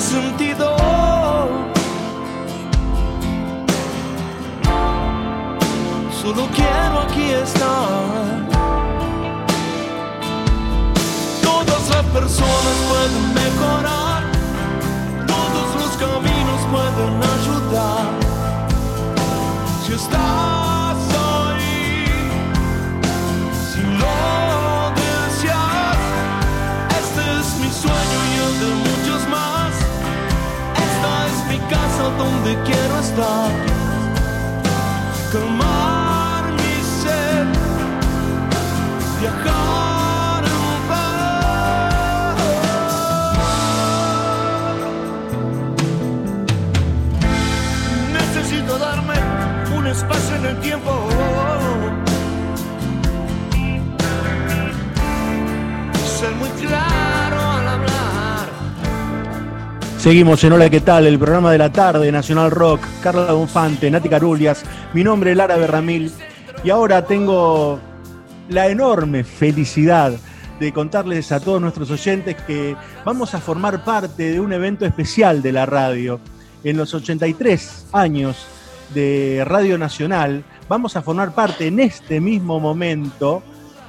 sentido. Solo quiero aquí estar. Todas las personas pueden mejorar, todos los caminos pueden ayudar. Si estás donde quiero estar. Calmar mi sed, viajar. Necesito darme un espacio en el tiempo. Ser muy claro Seguimos en Hola, ¿qué tal? El programa de la tarde, Nacional Rock, Carla Donfante, Nati Carulias, mi nombre es Lara Berramil y ahora tengo la enorme felicidad de contarles a todos nuestros oyentes que vamos a formar parte de un evento especial de la radio. En los 83 años de Radio Nacional, vamos a formar parte en este mismo momento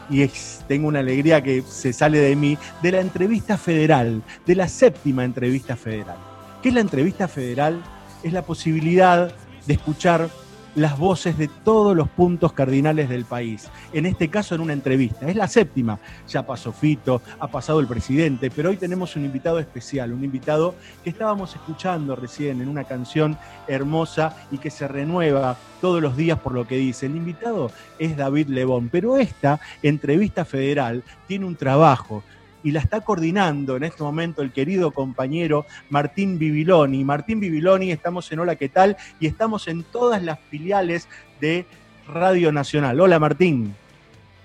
y tengo una alegría que se sale de mí, de la entrevista federal, de la séptima entrevista federal. ¿Qué es la entrevista federal? Es la posibilidad de escuchar las voces de todos los puntos cardinales del país. En este caso, en una entrevista. Es la séptima. Ya pasó Fito, ha pasado el presidente, pero hoy tenemos un invitado especial, un invitado que estábamos escuchando recién en una canción hermosa y que se renueva todos los días por lo que dice. El invitado es David Lebón, pero esta entrevista federal tiene un trabajo y la está coordinando en este momento el querido compañero Martín Bibiloni. Martín Bibiloni, estamos en Hola, ¿qué tal? Y estamos en todas las filiales de Radio Nacional. Hola Martín.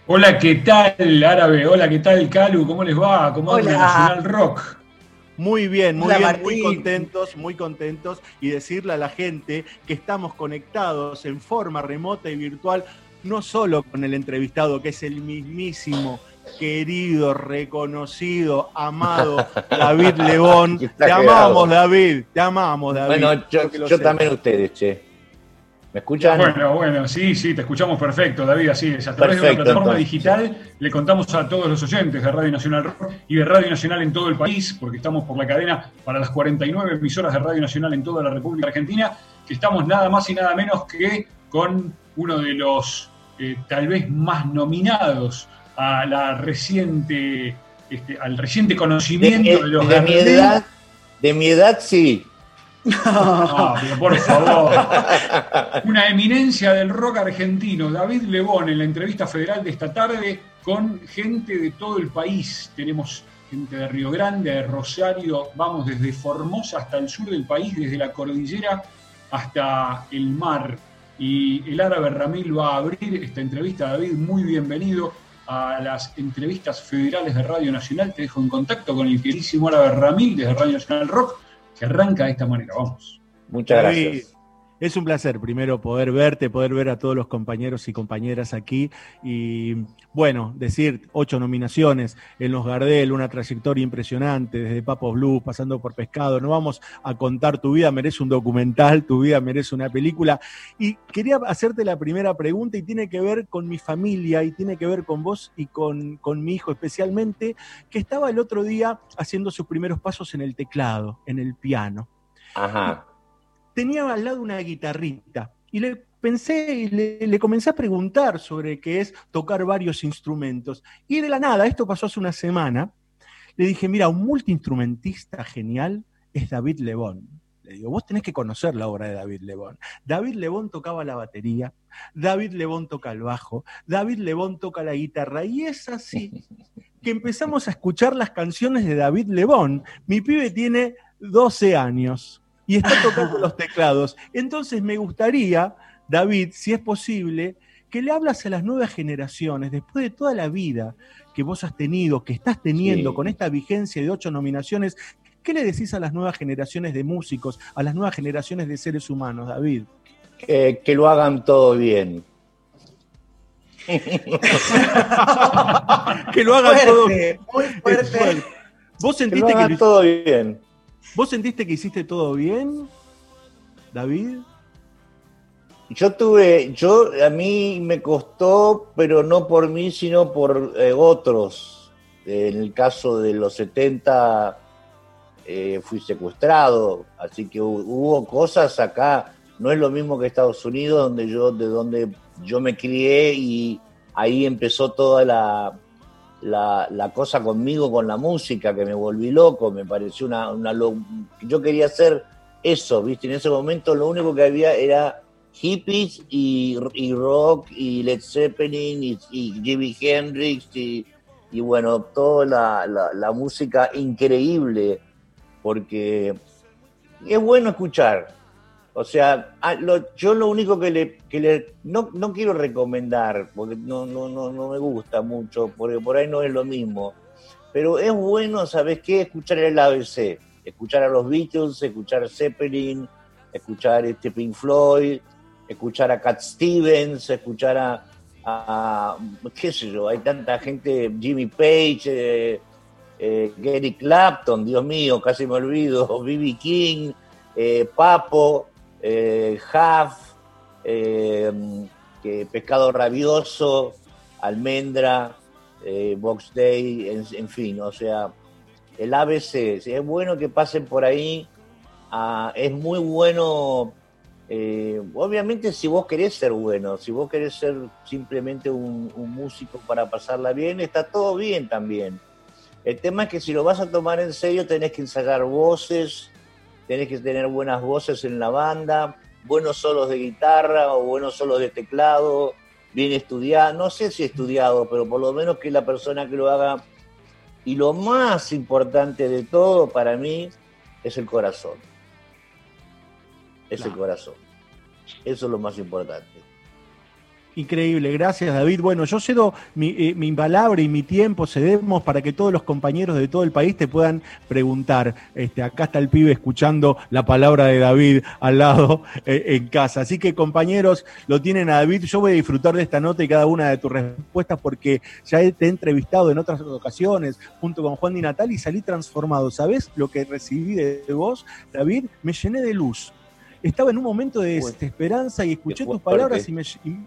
Hola, ¿qué tal, Árabe? Hola, ¿qué tal, Calu? ¿Cómo les va? ¿Cómo anda. Nacional Rock? Muy bien, muy Hola, bien, Martín. muy contentos, muy contentos y decirle a la gente que estamos conectados en forma remota y virtual, no solo con el entrevistado, que es el mismísimo, querido, reconocido, amado David Lebón. Te quedado. amamos, David, te amamos, David. Bueno, yo, yo sepas. también ustedes, che. ¿Me escuchan? Bueno, bueno, sí, sí, te escuchamos perfecto, David, así es. A través de una plataforma entonces. digital le contamos a todos los oyentes de Radio Nacional Rock y de Radio Nacional en todo el país, porque estamos por la cadena para las 49 emisoras de Radio Nacional en toda la República Argentina, que estamos nada más y nada menos que con uno de los eh, tal vez más nominados a la reciente, este, al reciente conocimiento de, los de mi edad, de mi edad sí. No, pero por favor. Una eminencia del rock argentino, David Lebón, en la entrevista federal de esta tarde con gente de todo el país. Tenemos gente de Río Grande, de Rosario, vamos desde Formosa hasta el sur del país, desde la cordillera hasta el mar. Y el árabe Ramil va a abrir esta entrevista. David, muy bienvenido a las entrevistas federales de Radio Nacional. Te dejo en contacto con el queridísimo árabe Ramil desde Radio Nacional Rock, que arranca de esta manera. Vamos. Muchas gracias. Es un placer primero poder verte, poder ver a todos los compañeros y compañeras aquí y bueno, decir ocho nominaciones en los Gardel, una trayectoria impresionante desde Papos Blues pasando por Pescado. No vamos a contar tu vida, merece un documental, tu vida merece una película. Y quería hacerte la primera pregunta y tiene que ver con mi familia y tiene que ver con vos y con, con mi hijo especialmente, que estaba el otro día haciendo sus primeros pasos en el teclado, en el piano Ajá. Tenía al lado una guitarrita y le pensé y le, comencé a preguntar sobre qué es tocar varios instrumentos. Y de la nada, esto pasó hace una semana, le dije, mira, un multiinstrumentista genial es David Lebón. Le digo, vos tenés que conocer la obra de David Lebón. David Lebón tocaba la batería, David Lebón toca el bajo, David Lebón toca la guitarra. Y es así que empezamos a escuchar las canciones de David Lebón. Mi pibe tiene 12 años y está tocando los teclados. Entonces me gustaría, David, si es posible, que le hablas a las nuevas generaciones, después de toda la vida que vos has tenido, que estás teniendo Sí. con esta vigencia de ocho nominaciones, ¿qué le decís a las nuevas generaciones de músicos, a las nuevas generaciones de seres humanos, David? Que, que lo hagan todo bien. que lo hagan todo Fuerte, muy Es fuerte. Vos Que lo sentiste que, hagan lo- todo bien. ¿Vos sentiste que hiciste todo bien, David? Yo tuve, yo a mí me costó, pero no por mí, sino por eh, otros. En el caso de los 70 eh, fui secuestrado, así que hu- hubo cosas acá. No es lo mismo que Estados Unidos, donde yo, de donde yo me crié y ahí empezó toda la, la, la cosa conmigo, con la música, que me volví loco, me pareció una, una lo- yo quería hacer eso, viste, en ese momento lo único que había era hippies y, y rock y Led Zeppelin y, y Jimi Hendrix y, y bueno, toda la, la- la música increíble, porque es bueno escuchar. O sea, ah, yo lo único que le, que le no, no quiero recomendar, porque no, no, no, no me gusta mucho, porque por ahí no es lo mismo, pero es bueno, ¿sabes qué? Escuchar el ABC, escuchar a los Beatles, escuchar Zeppelin, escuchar este Pink Floyd, escuchar a Cat Stevens, escuchar a, a- qué sé yo, hay tanta gente, Jimmy Page, eh, eh, Gary Clapton, Dios mío, casi me olvido, B.B. King, eh, Papo, eh, Huff, eh, que Pescado Rabioso, Almendra, eh, Box Day, en, en fin, o sea, el ABC, es bueno que pasen por ahí, ah, es muy bueno, eh, obviamente si vos querés ser bueno, si vos querés ser simplemente un, un músico para pasarla bien, está todo bien también. El tema es que si lo vas a tomar en serio tenés que ensayar voces, tenés que tener buenas voces en la banda, buenos solos de guitarra o buenos solos de teclado, bien estudiado, no sé si estudiado, pero por lo menos que la persona que lo haga. Y lo más importante de todo para mí es el corazón. Es el corazón. Eso es lo más importante. Increíble, gracias David. Bueno, yo cedo mi, eh, mi palabra y mi tiempo, cedemos para que todos los compañeros de todo el país te puedan preguntar. Este, acá está el pibe escuchando la palabra de David al lado eh, en casa. Así que compañeros, lo tienen a David. Yo voy a disfrutar de esta nota y cada una de tus respuestas porque ya te he entrevistado en otras ocasiones junto con Juan Di Natal y salí transformado. ¿Sabés lo que recibí de vos, David? Me llené de luz. Estaba en un momento de desesperanza y escuché tus palabras y me, y-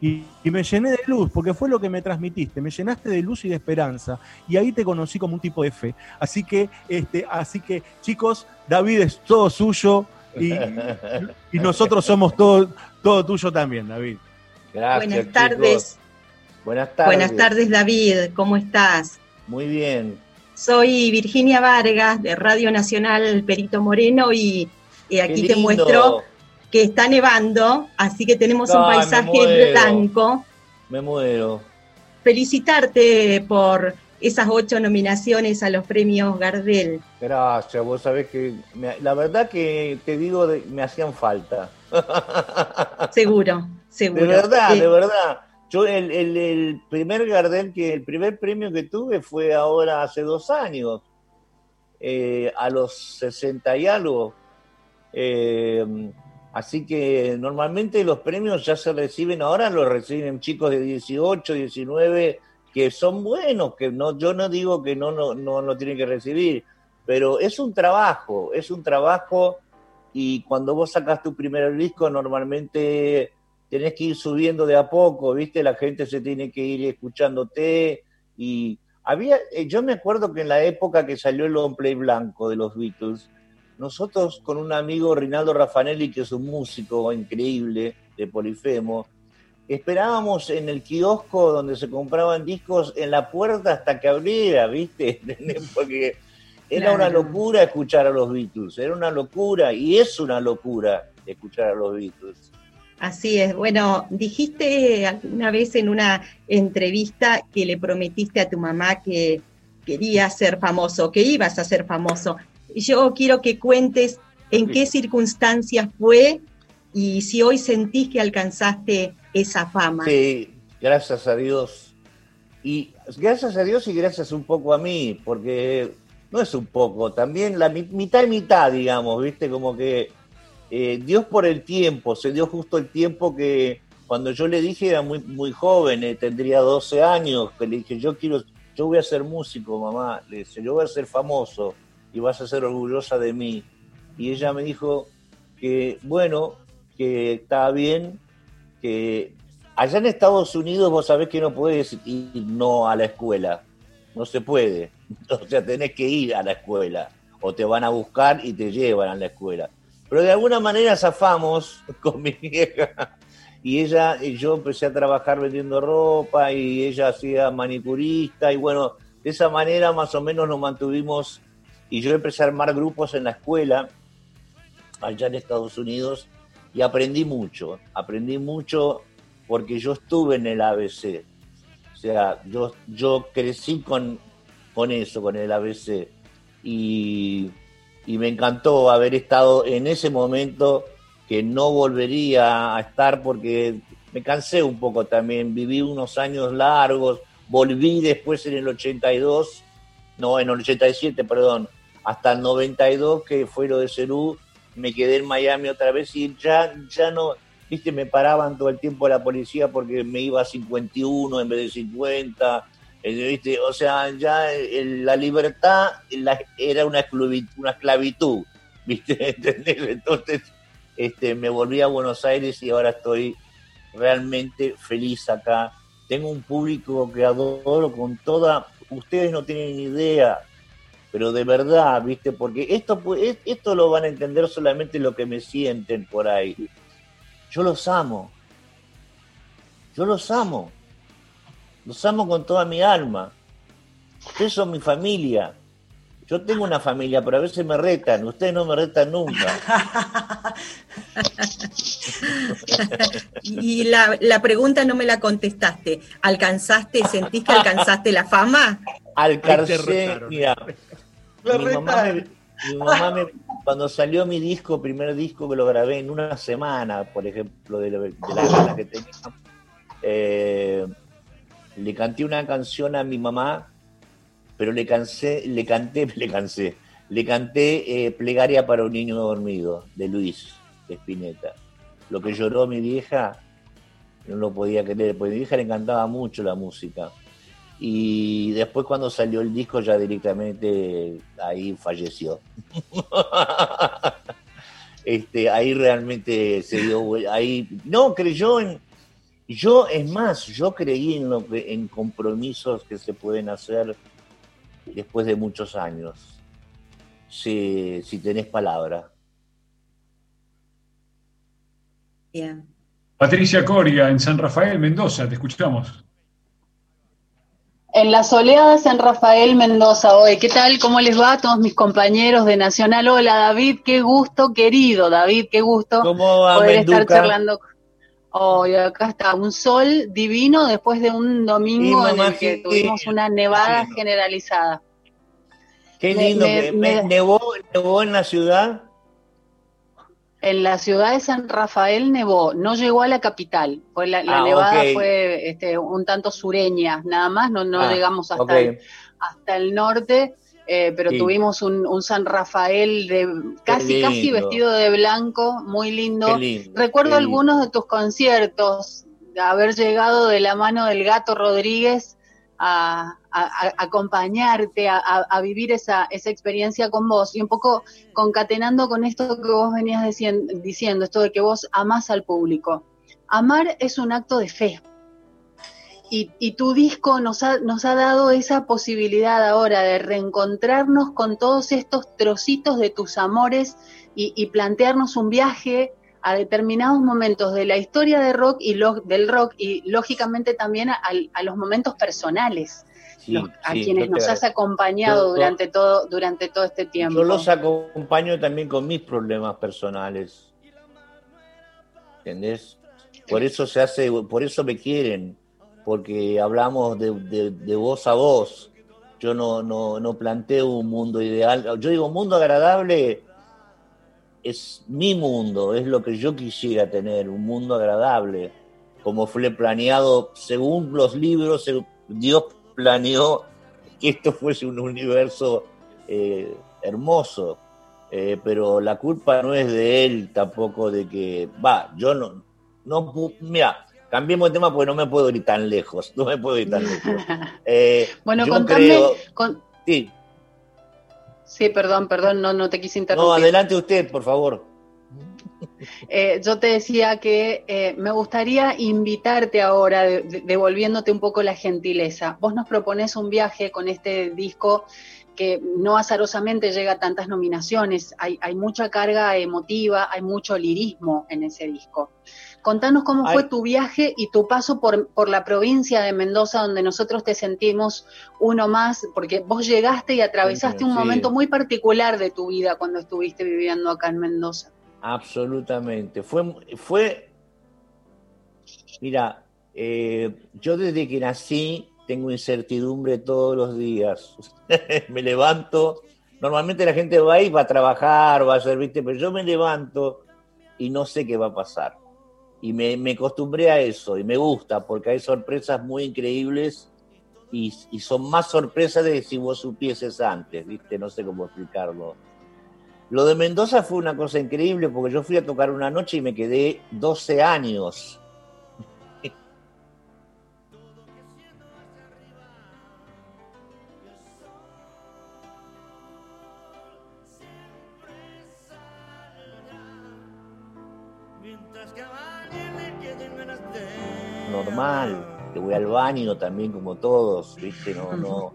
y, y me llené de luz, porque fue lo que me transmitiste, me llenaste de luz y de esperanza, y ahí te conocí como un tipo de fe. Así que, este, así que, chicos, David es todo suyo y, y nosotros somos todo, todo tuyo también, David. Gracias. Buenas chicos. tardes. Buenas tardes. Buenas tardes, David. ¿Cómo estás? Muy bien. Soy Virginia Vargas de Radio Nacional Perito Moreno y, y Qué aquí te lindo. muestro que está nevando, así que tenemos un Ay, me paisaje blanco. Me muero. Felicitarte por esas ocho nominaciones a los premios Gardel. Gracias, vos sabés que me- la verdad que te digo, de- me hacían falta. Seguro, seguro. De verdad, Eh, de verdad. Yo el, el- el primer Gardel que, el primer premio que tuve fue ahora hace dos años, eh, a los 60 y algo. Eh, así que normalmente los premios ya se reciben, ahora los reciben chicos de 18, 19, que son buenos, que no, yo no digo que no, no, no lo tienen que recibir, pero es un trabajo, es un trabajo y cuando vos sacas tu primer disco normalmente tenés que ir subiendo de a poco, ¿viste? La gente se tiene que ir escuchándote y había, eh, yo me acuerdo que en la época que salió el long play blanco de los Beatles, nosotros con un amigo Rinaldo Raffanelli, que es un músico increíble de Polifemo, esperábamos en el kiosco donde se compraban discos en la puerta hasta que abriera, ¿viste? Porque era una locura escuchar a los Beatles, era una locura y es una locura escuchar a los Beatles. Así es. Bueno, dijiste alguna vez en una entrevista que le prometiste a tu mamá que querías ser famoso, que ibas a ser famoso. Y Yo quiero que cuentes en qué circunstancias fue y si hoy sentís que alcanzaste esa fama. Sí, gracias a Dios. Y gracias a Dios y gracias un poco a mí, porque no es un poco, también la mi- mitad y mitad, digamos, ¿viste? Como que eh, Dios por el tiempo, se dio justo el tiempo que cuando yo le dije era muy, muy joven, eh, tendría 12 años, que le dije, yo quiero, yo voy a ser músico, mamá, le dije, yo voy a ser famoso. Y vas a ser orgullosa de mí. Y ella me dijo que, bueno, que estaba bien, que allá en Estados Unidos vos sabés que no puedes ir no a la escuela, no se puede, o sea, tenés que ir a la escuela, o te van a buscar y te llevan a la escuela. Pero de alguna manera zafamos con mi vieja. Y ella y yo empecé a trabajar vendiendo ropa y ella hacía manicurista. Y bueno, de esa manera más o menos nos mantuvimos y yo empecé a armar grupos en la escuela allá en Estados Unidos y aprendí mucho, aprendí mucho porque yo estuve en el ABC, o sea, yo, yo crecí con, con eso, con el ABC y, y me encantó haber estado en ese momento que no volvería a estar porque me cansé un poco también, viví unos años largos, volví después en el 82, no, en el 87, perdón, hasta el 92 que fue lo de Cerú, me quedé en Miami otra vez y ya, ya no, viste, me paraban todo el tiempo la policía porque me iba a 51 en vez de 50, eh, ¿viste? o sea, ya la libertad era una esclavitud, ¿viste? Entonces este, me volví a Buenos Aires y ahora estoy realmente feliz acá. Tengo un público que adoro con toda, ustedes no tienen idea, pero de verdad, ¿viste? Porque esto, esto lo van a entender solamente lo que me sienten por ahí. Yo los amo. Yo los amo. Los amo con toda mi alma. Ustedes son mi familia. Yo tengo una familia, pero a veces me retan. Ustedes no me retan nunca. y la, la, pregunta no me la contestaste. ¿Alcanzaste, sentís que alcanzaste la fama? Alcancé, mira, mi mamá, me, mi mamá me, cuando salió mi disco, primer disco que lo grabé en una semana, por ejemplo, de, la gana que tenía, eh, le canté una canción a mi mamá pero le cansé, le canté, le cansé, le canté eh, Plegaria para un niño dormido, de Luis de Spinetta. Lo que lloró mi vieja, no lo podía creer, porque a mi vieja le encantaba mucho la música. Y después cuando salió el disco ya directamente ahí falleció. este, ahí realmente se dio, ahí no creyó en, yo es más, yo creí en lo que, en compromisos que se pueden hacer después de muchos años, si, si tenés palabra. Bien. Patricia Coria, en San Rafael, Mendoza, te escuchamos. En la soleada de San Rafael, Mendoza, hoy. ¿Qué tal? ¿Cómo les va a todos mis compañeros de Nacional? Hola, David, qué gusto, querido David, qué gusto poder estar charlando Hoy acá está un sol divino después de un domingo en el que tuvimos una nevada generalizada. Qué lindo, nevó, en la ciudad? En la ciudad de San Rafael nevó, no llegó a la capital, fue la, ah, nevada fue este, un tanto sureña, nada más, no, no ah, llegamos hasta, el, hasta el norte, eh, pero tuvimos un, San Rafael de casi casi vestido de blanco, muy lindo. Recuerdo algunos de tus conciertos, de haber llegado de la mano del gato Rodríguez a, acompañarte, a, vivir esa, esa, experiencia con vos. Y un poco concatenando con esto que vos venías diciendo, esto de que vos amás al público. Amar es un acto de fe, y, tu disco nos ha, nos ha dado esa posibilidad ahora de reencontrarnos con todos estos trocitos de tus amores y, plantearnos un viaje a determinados momentos de la historia de rock y del rock y lógicamente también a, los momentos personales. a quienes nos has acompañado durante todo durante todo este tiempo. Yo los acompaño también con mis problemas personales. ¿Entendés? Por eso se hace, por eso me quieren porque hablamos de, voz a voz. Yo no, no, planteo un mundo ideal. Yo digo, mundo agradable es mi mundo, es lo que yo quisiera tener, un mundo agradable, como fue planeado según los libros, Dios planeó que esto fuese un universo eh, hermoso, eh, pero la culpa no es de él tampoco de que, va, yo no, no, mira, Cambiemos de tema porque no me puedo ir tan lejos. No me puedo ir tan lejos. Eh, bueno, contame. sí. Sí, perdón, perdón, no, no te quise interrumpir. No, adelante usted, por favor. Eh, yo te decía que eh, me gustaría invitarte ahora, devolviéndote un poco la gentileza. Vos nos propones un viaje con este disco que no azarosamente llega a tantas nominaciones, hay, mucha carga emotiva, hay mucho lirismo en ese disco. Contanos cómo fue tu viaje y tu paso por, por, la provincia de Mendoza, donde nosotros te sentimos uno más, porque vos llegaste y atravesaste un momento muy particular de tu vida cuando estuviste viviendo acá en Mendoza. Absolutamente. Fue, fue mira, eh, yo desde que nací tengo incertidumbre todos los días. me levanto, normalmente la gente va a ir, va a trabajar, va a hacer, ¿viste? Pero yo me levanto y no sé qué va a pasar. Y me, me acostumbré a eso y me gusta porque hay sorpresas muy increíbles y, y, son más sorpresas de si vos supieses antes, ¿viste? No sé cómo explicarlo. Lo de Mendoza fue una cosa increíble porque yo fui a tocar una noche y me quedé 12 años normal, que voy al baño también como todos, ¿viste? No, no,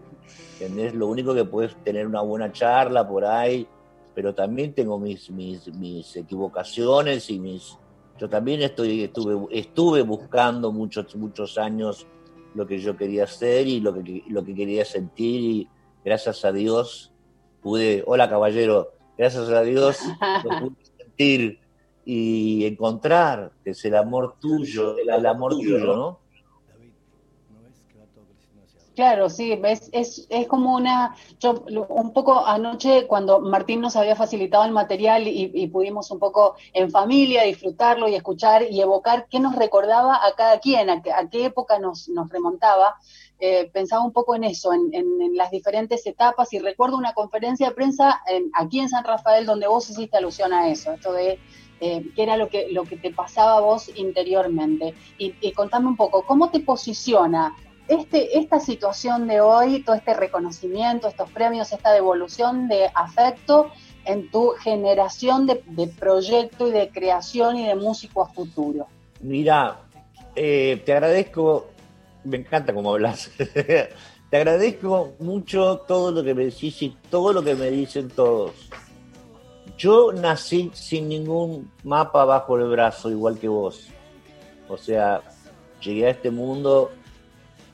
¿entendés? Lo único que puedes tener una buena charla por ahí, pero también tengo mis, mis, mis equivocaciones y mis... Yo también estoy, estuve, estuve buscando muchos, muchos años lo que yo quería hacer y lo que, lo que quería sentir y gracias a Dios pude, hola caballero, gracias a Dios lo pude sentir y encontrar, que es el amor tuyo, el, amor tuyo, ¿no? Claro, sí, es, es, es, como una, yo un poco anoche cuando Martín nos había facilitado el material y, pudimos un poco en familia disfrutarlo y escuchar y evocar qué nos recordaba a cada quien, a, qué época nos, remontaba, eh, pensaba un poco en eso, en, en, las diferentes etapas y recuerdo una conferencia de prensa aquí en San Rafael donde vos hiciste alusión a eso, esto de eh, qué era lo que, lo que te pasaba a vos interiormente. Y, contame un poco, ¿cómo te posiciona este, esta situación de hoy, todo este reconocimiento, estos premios, esta devolución de afecto en tu generación de, proyecto y de creación y de músico a futuro? Mira, eh, te agradezco, me encanta cómo hablas. te agradezco mucho todo lo que me decís y todo lo que me dicen todos. Yo nací sin ningún mapa bajo el brazo, igual que vos. O sea, llegué a este mundo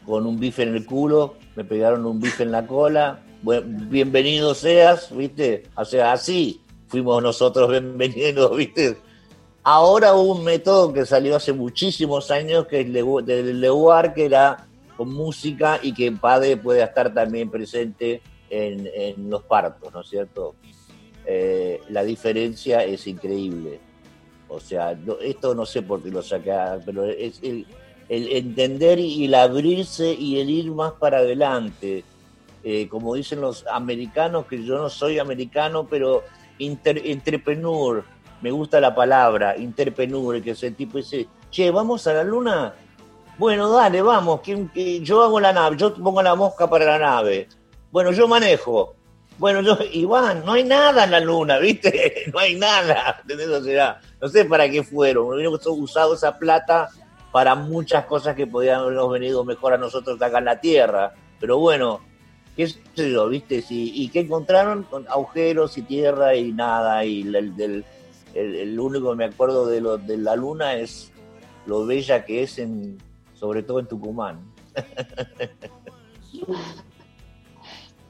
con un bife en el culo, me pegaron un bife en la cola. bienvenido seas, ¿viste? O sea, así fuimos nosotros bienvenidos, ¿viste? Ahora hubo un método que salió hace muchísimos años, que es el Leuar, que era con música y que padre puede estar también presente en, los partos, ¿no es cierto? Eh, la diferencia es increíble. O sea, esto no sé por qué lo saqué, pero es el, entender y el abrirse y el ir más para adelante. Eh, como dicen los americanos, que yo no soy americano, pero inter, entrepreneur, me gusta la palabra, interpreneur, que es el tipo dice, che, ¿vamos a la luna? Bueno, dale, vamos, que, yo hago la nave, yo pongo la mosca para la nave. Bueno, yo manejo. Bueno, yo, Iván, no hay nada en la luna, ¿viste? No hay nada. O no sé para qué fueron. Hubieran usado esa plata para muchas cosas que podían habernos venido mejor a nosotros acá en la Tierra. Pero bueno, qué sé yo, ¿viste? ¿Y qué encontraron? Con agujeros y tierra y nada. Y el, el, único que me acuerdo de, lo, de la luna es lo bella que es, en, sobre todo en Tucumán.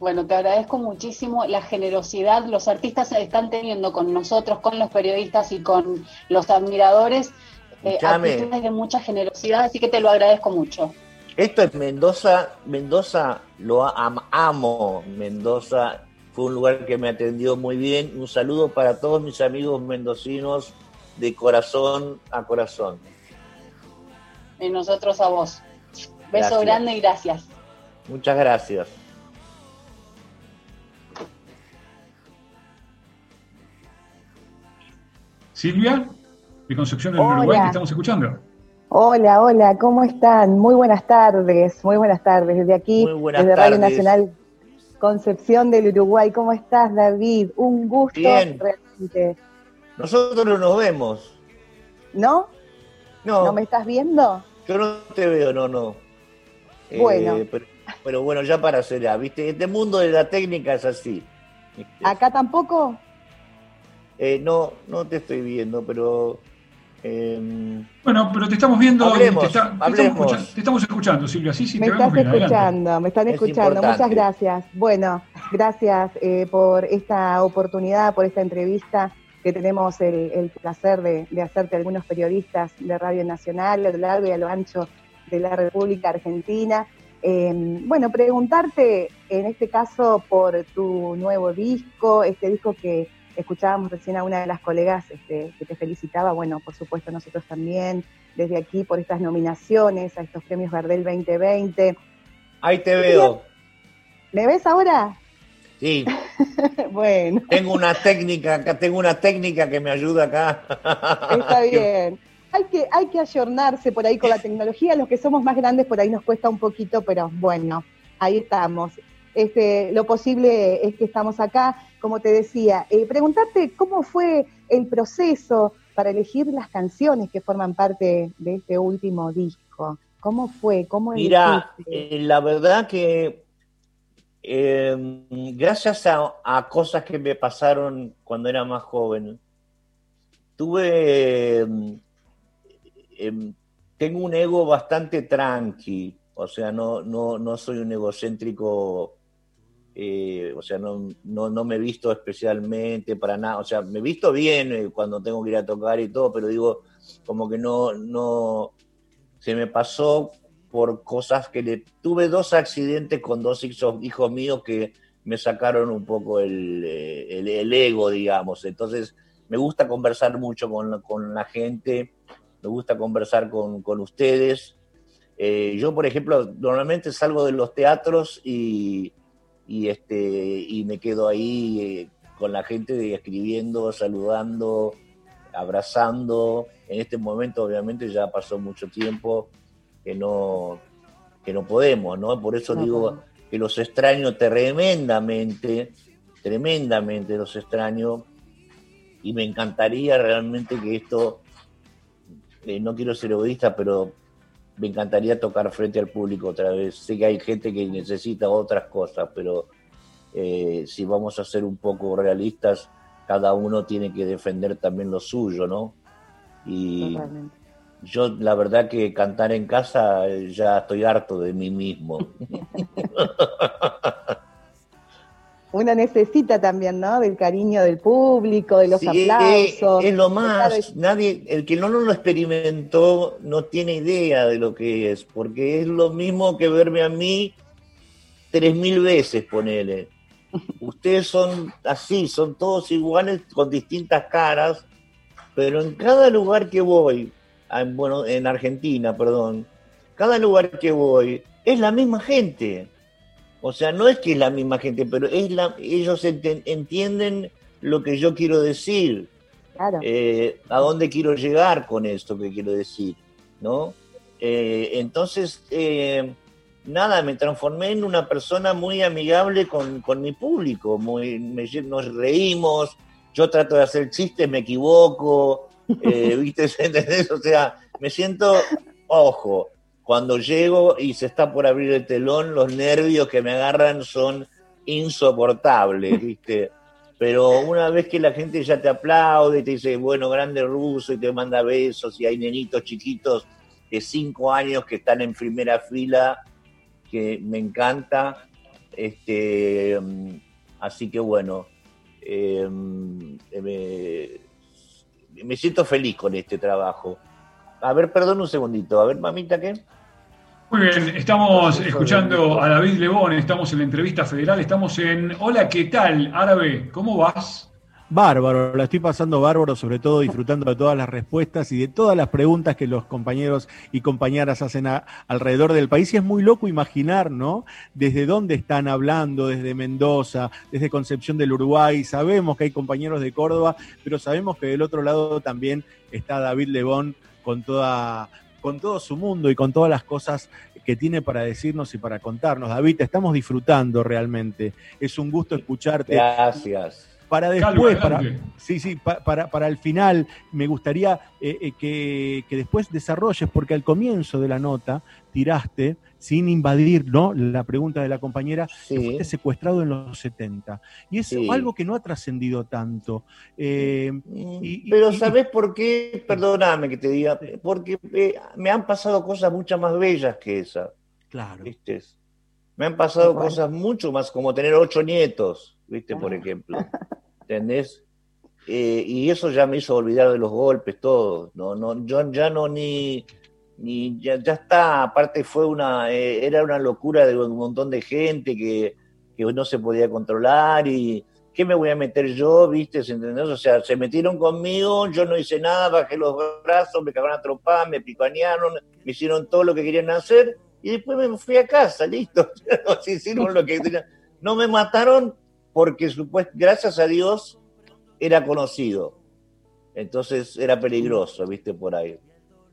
Bueno, te agradezco muchísimo la generosidad. Los artistas están teniendo con nosotros, con los periodistas y con los admiradores, eh, actitudes de mucha generosidad, así que te lo agradezco mucho. Esto es Mendoza, Mendoza lo amo, Mendoza fue un lugar que me atendió muy bien. Un saludo para todos mis amigos mendocinos de corazón a corazón. Y nosotros a vos. Beso grande y gracias. Muchas gracias. Silvia, de Concepción del Uruguay, te estamos escuchando. Hola, hola, ¿cómo están? Muy buenas tardes, muy buenas tardes. Desde aquí, desde Radio Nacional, Concepción del Uruguay. ¿Cómo estás, David? Un gusto realmente. Nosotros no nos vemos. ¿No? No. ¿No me estás viendo? Yo no te veo, no, no. Bueno. Eh, pero, bueno, ya para será, ¿viste? Este mundo de la técnica es así. ¿Acá tampoco? Eh, no, no te estoy viendo, pero Em, bueno, pero te estamos viendo, te, estamos escuchando, Silvia. Sí, sí, me estás escuchando, me están escuchando. Muchas gracias. Bueno, gracias eh, por esta oportunidad, por esta entrevista que tenemos el, placer de, hacerte algunos periodistas de Radio Nacional a lo largo y a lo ancho de la República Argentina. Em, bueno, preguntarte en este caso por tu nuevo disco, este disco que Escuchábamos recién a una de las colegas este, que te felicitaba, bueno, por supuesto nosotros también, desde aquí por estas nominaciones a estos premios Gardel 2020. Ahí te veo. ¿Me ves ahora? Sí. bueno. Tengo una técnica, tengo una técnica que me ayuda acá. Está bien. Hay que, hay que ayornarse por ahí con la tecnología. Los que somos más grandes por ahí nos cuesta un poquito, pero bueno, ahí estamos. Este, lo posible es que estamos acá, como te decía. Eh, preguntarte cómo fue el proceso para elegir las canciones que forman parte de este último disco. ¿Cómo fue? ¿Cómo Mira, eh, la verdad que em, gracias a, cosas que me pasaron cuando era más joven, tuve, em, em, tengo un ego bastante tranqui, o sea, no, no, no soy un egocéntrico eh, o sea, no, no, me he visto especialmente para nada, o sea, me he visto bien eh, cuando tengo que ir a tocar y todo, pero digo, como que no, no, se me pasó por cosas que le, tuve dos accidentes con dos hijos, míos que me sacaron un poco el, eh, el, ego, digamos, entonces me gusta conversar mucho con, con la gente, me gusta conversar con, con ustedes. yo, por ejemplo, normalmente salgo de los teatros y y, este, y me quedo ahí eh, con la gente escribiendo, saludando, abrazando. En este momento obviamente ya pasó mucho tiempo que no, que no podemos, ¿no? Por eso digo que los extraño tremendamente, tremendamente los extraño y me encantaría realmente que esto, eh, no quiero ser egoísta, pero me encantaría tocar frente al público otra vez. Sé que hay gente que necesita otras cosas, pero eh, si vamos a ser un poco realistas, cada uno tiene que defender también lo suyo, ¿no? Y yo la verdad que cantar en casa eh, ya estoy harto de mí mismo. Una necesita también, ¿no? Del cariño del público, de los aplausos. Es, lo más, nadie, el que no lo experimentó no tiene idea de lo que es, porque es lo mismo que verme a mí tres mil veces, ponele. Ustedes son así, son todos iguales con distintas caras, pero en cada lugar que voy, en, bueno, en Argentina, perdón, cada lugar que voy es la misma gente. O sea, no es que es la misma gente, pero es la, ellos entienden lo que yo quiero decir. Eh, a dónde quiero llegar con esto que quiero decir, ¿no? Eh, entonces, eh, nada, me transformé en una persona muy amigable con, mi público, muy, nos reímos, yo trato de hacer chistes, me equivoco, ¿viste? O sea, me siento, ojo, cuando llego y se está por abrir el telón, los nervios que me agarran son insoportables, ¿viste? Pero una vez que la gente ya te aplaude y te dice, bueno, grande ruso, y te manda besos, y hay nenitos chiquitos de cinco años que están en primera fila, que me encanta. Este, así que bueno, em, me, me siento feliz con este trabajo. A ver, perdón un segundito. A ver, mamita, ¿qué? Muy bien, estamos escuchando a David Lebón, estamos en la entrevista federal, estamos en Hola, ¿qué tal? Árabe, ¿cómo vas? Bárbaro, la estoy pasando bárbaro, sobre todo disfrutando de todas las respuestas y de todas las preguntas que los compañeros y compañeras hacen alrededor del país. Y es muy loco imaginar, ¿no? Desde dónde están hablando, desde Mendoza, desde Concepción del Uruguay. Sabemos que hay compañeros de Córdoba, pero sabemos que del otro lado también está David Lebón con toda con todo su mundo y con todas las cosas que tiene para decirnos y para contarnos. David, te estamos disfrutando realmente. Es un gusto escucharte. Gracias para después, para, sí, sí, para, para el final, me gustaría eh, eh, que, que, después desarrolles, porque al comienzo de la nota tiraste, sin invadir ¿no? la pregunta de la compañera, que fuiste secuestrado en los 70. Y es algo que no ha trascendido tanto. Eh, mm, Pero ¿sabes por qué? Perdóname que te diga, porque me han pasado cosas mucho más bellas que esa. Claro. Me han pasado cosas mucho más, como tener ocho nietos, ¿viste? Por ejemplo. ¿entendés? Eh, y eso ya me hizo olvidar de los golpes, todo. No, no, yo ya no ni, ni ya, está, aparte fue una, eh, era una locura de un montón de gente que, que, no se podía controlar y ¿qué me voy a meter yo, viste? ¿Entendés? O sea, se metieron conmigo, yo no hice nada, bajé los brazos, me cagaron a tropar, me picanearon, me hicieron todo lo que querían hacer y después me fui a casa, listo. hicieron lo que No me mataron porque gracias a Dios era conocido. Entonces era peligroso, viste, por ahí.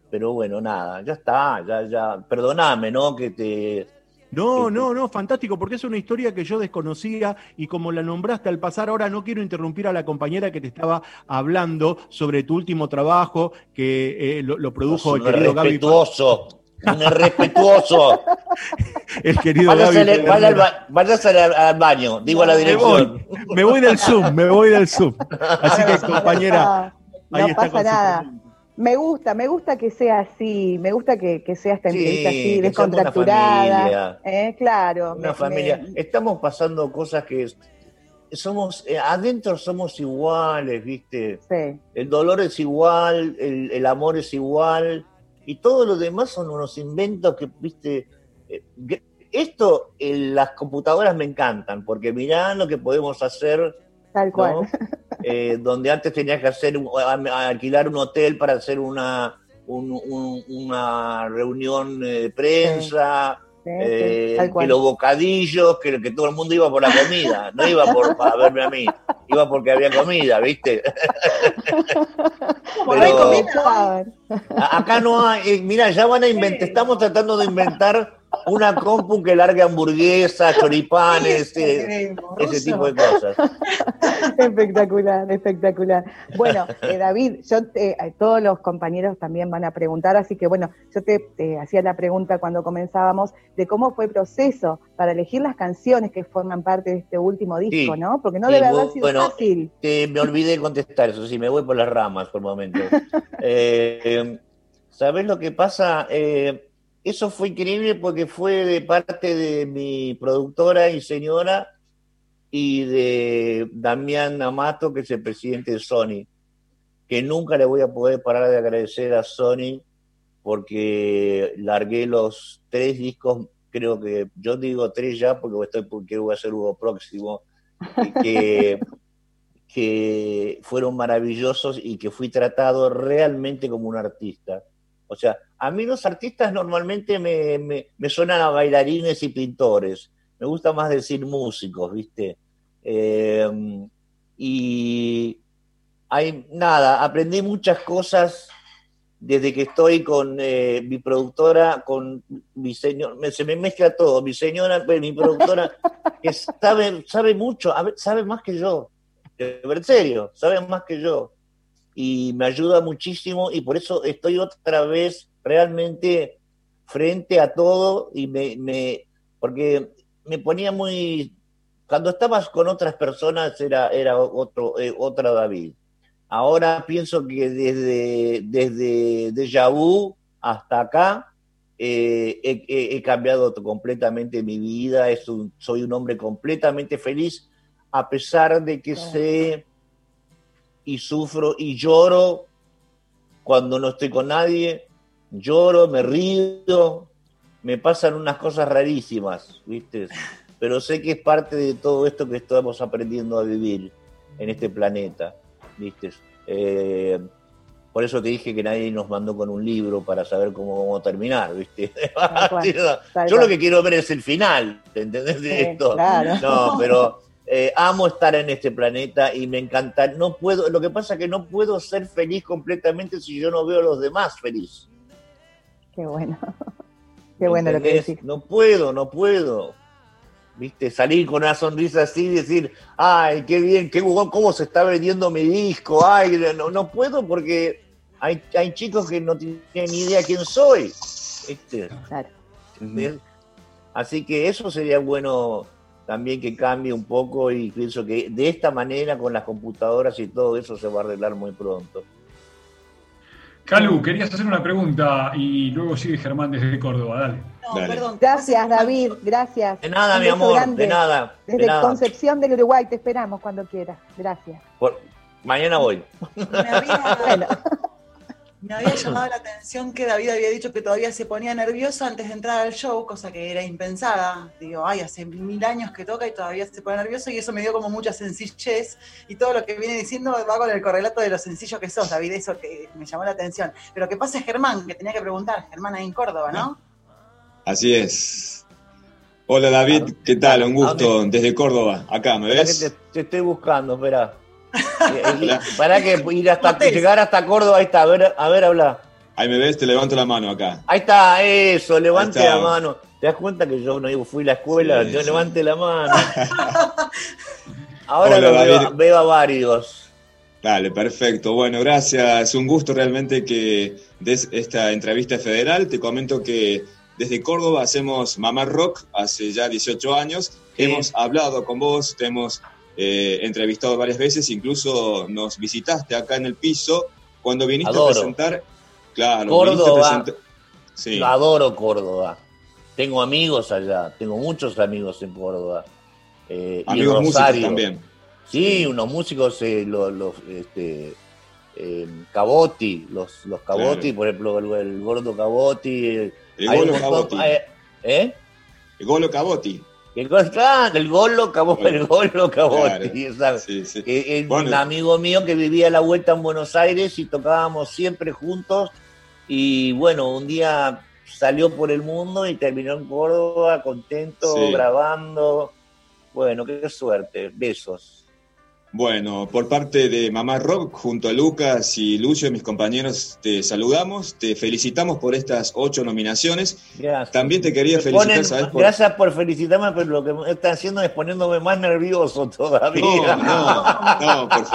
Pero bueno, nada, ya está, ya, ya. Perdóname, ¿no? Que te. No, no, no, fantástico, porque es una historia que yo desconocía y como la nombraste al pasar, ahora no quiero interrumpir a la compañera que te estaba hablando sobre tu último trabajo que eh, lo, produjo el querido Gaby. Un irrespetuoso. El querido váyase, al, al, baño, digo a la dirección. Me voy, del Zoom, me voy del Zoom. Así que, compañera. No, pasa nada. Me gusta, me gusta que sea así, me gusta que, sea esta entrevista así, descontracturada. Eh, claro. Una familia. Estamos pasando cosas que somos, eh, adentro somos iguales, ¿viste? Sí. El dolor es igual, el, el amor es igual y todo lo demás son unos inventos que, viste, eh, esto, las computadoras me encantan, porque mirá lo que podemos hacer. Tal cual. Eh, donde antes tenías que hacer alquilar un hotel para hacer una, una reunión de prensa. Eh, que los bocadillos, que, que, todo el mundo iba por la comida, no iba por para verme a mí, iba porque había comida, ¿viste? acá no hay, eh, mira, ya van a inventar, estamos tratando de inventar una compu que largue hamburguesas, choripanes, eh, ese tipo de cosas. Espectacular, espectacular. Bueno, eh, David, yo todos los compañeros también van a preguntar, así que bueno, yo te, hacía la pregunta cuando comenzábamos de cómo fue el proceso para elegir las canciones que forman parte de este último disco, ¿no? Porque no debe haber sido bueno, fácil. me olvidé de contestar eso, sí, me voy por las ramas por el momento. eh, ¿Sabes lo que pasa? Eh, eso fue increíble porque fue de parte de mi productora y señora y de Damián Amato, que es el presidente de Sony, que nunca le voy a poder parar de agradecer a Sony porque largué los tres discos, creo que yo digo tres ya porque estoy porque voy a hacer uno próximo, que, que fueron maravillosos y que fui tratado realmente como un artista. O sea, a mí los artistas normalmente me, me, suenan a bailarines y pintores. Me gusta más decir músicos, ¿viste? Eh, y hay nada, aprendí muchas cosas desde que estoy con eh, mi productora, con mi señor, se me mezcla todo, mi señora, pues, mi productora, que sabe, sabe mucho, sabe más que yo, en serio, sabe más que yo y me ayuda muchísimo y por eso estoy otra vez realmente frente a todo y me, me porque me ponía muy cuando estabas con otras personas era era otro eh, otra David. Ahora pienso que desde desde Deja Vu hasta acá eh, he, cambiado completamente mi vida es soy un hombre completamente feliz a pesar de que sé y sufro y lloro cuando no estoy con nadie, lloro, me río, me pasan unas cosas rarísimas, ¿viste? Pero sé que es parte de todo esto que estamos aprendiendo a vivir en este planeta, ¿viste? Eh, por eso te dije que nadie nos mandó con un libro para saber cómo vamos a terminar, ¿viste? Yo lo que quiero ver es el final, ¿te entendés de esto? No, pero eh, amo estar en este planeta y me encanta. No puedo, lo que pasa es que no puedo ser feliz completamente si yo no veo a los demás felices. Qué bueno. Qué bueno lo que decís. No puedo, no puedo. ¿Viste? Salir con una sonrisa así y decir, ay, qué bien, qué cómo se está vendiendo mi disco, ay, no, no puedo porque hay, hay chicos que no tienen ni idea quién soy. ¿Viste? Claro. Así que eso sería bueno también que cambie un poco y pienso que de esta manera con las computadoras y todo eso se va a arreglar muy pronto. Calu, querías hacer una pregunta y luego sigue Germán desde Córdoba, dale. No, perdón. Gracias, David, gracias. De nada, mi amor, de nada. Desde Concepción del Uruguay, te esperamos cuando quieras. Gracias. mañana voy. bueno. Me había llamado la atención que David había dicho que todavía se ponía nervioso antes de entrar al show, cosa que era impensada. Digo, ay, hace mil años que toca y todavía se pone nervioso y eso me dio como mucha sencillez y todo lo que viene diciendo va con el correlato de lo sencillo que sos, David, eso que me llamó la atención. Pero ¿qué pasa Germán, que tenía que preguntar, Germán ahí en Córdoba, ¿no? Así es. Hola David, ¿qué tal? Un gusto desde Córdoba. Acá, ¿me ves? te, te estoy buscando, espera. Para que ir hasta llegar hasta Córdoba, ahí está, a ver, a ver, habla. Ahí me ves, te levanto la mano acá. Ahí está, eso, levante la mano. ¿Te das cuenta que yo no fui a la escuela? yo levante la mano. Ahora lo veo, a varios. Dale, perfecto. Bueno, gracias. Es un gusto realmente que des esta entrevista federal. Te comento que desde Córdoba hacemos Mamá Rock hace ya 18 años. Hemos hablado con vos, te hemos eh, entrevistado varias veces, incluso nos visitaste acá en el piso cuando viniste a presentar. Claro, Córdoba. Sí. adoro Córdoba. Tengo amigos allá, tengo muchos amigos en Córdoba. Eh, amigos músicos también. Sí, unos músicos, eh, los, este, Caboti, los, los Caboti, por ejemplo, el, gordo Caboti. El, Golo Caboti. ¿Eh? El Golo Caboti. El gol, el gol lo acabó, el gol lo acabó. Un amigo mío que vivía a la vuelta en Buenos Aires y tocábamos siempre juntos. Y bueno, un día salió por el mundo y terminó en Córdoba, contento, grabando. Bueno, qué suerte. Besos. Bueno, por parte de Mamá Rock, junto a Lucas y Lucio, mis compañeros, te saludamos, te felicitamos por estas ocho nominaciones. Gracias. También te quería felicitar, ¿sabes? Gracias por felicitarme, pero lo que están haciendo es poniéndome más nervioso todavía. No, no, por,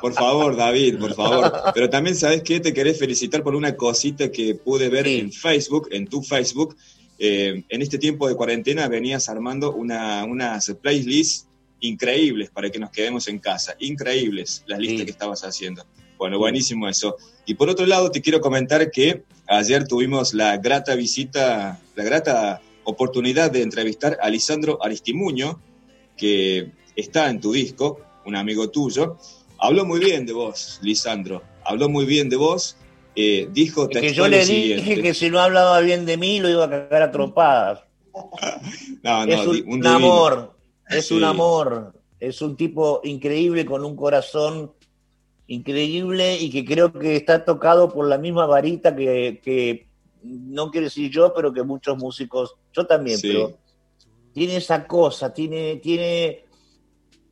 por, favor, David, por favor. Pero también, ¿sabes qué? Te querés felicitar por una cosita que pude ver en Facebook, en tu Facebook. Eh, en este tiempo de cuarentena venías armando una, unas playlists increíbles para que nos quedemos en casa, increíbles las listas que estabas haciendo. Bueno, buenísimo eso. Y por otro lado, te quiero comentar que ayer tuvimos la grata visita, la grata oportunidad de entrevistar a Lisandro Aristimuño, que está en tu disco, un amigo tuyo. Habló muy bien de vos, Lisandro. Habló muy bien de vos. Eh, dijo que yo le dije que si no hablaba bien de mí lo iba a cagar a trompadas. no, no, un amor, es un amor, es un tipo increíble con un corazón increíble y que creo que está tocado por la misma varita que, no quiero decir yo, pero que muchos músicos, yo también, pero tiene esa cosa, tiene, tiene,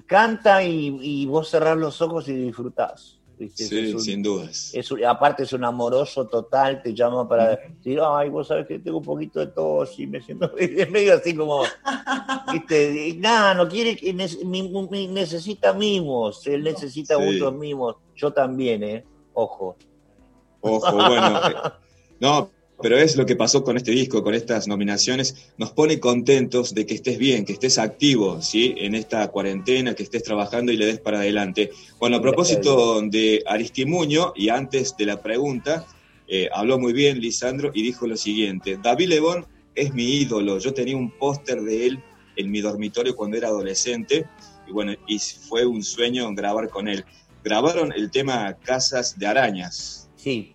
canta y, y vos cerrás los ojos y disfrutás. Sí, sin dudas. aparte es un amoroso total, te llama para decir, ay, vos sabes que tengo un poquito de tos y me siento medio así como, viste, nada, no quiere, necesita mimos, él necesita muchos mimos, yo también, eh, ojo. Ojo, bueno, no, pero es lo que pasó con este disco, con estas nominaciones, nos pone contentos de que estés bien, que estés activo, ¿sí? En esta cuarentena, que estés trabajando y le des para adelante. Bueno, a propósito de Aristimuño, y antes de la pregunta, eh, habló muy bien Lisandro y dijo lo siguiente, David Lebón es mi ídolo, yo tenía un póster de él en mi dormitorio cuando era adolescente, y bueno, y fue un sueño grabar con él. Grabaron el tema Casas de Arañas. Sí.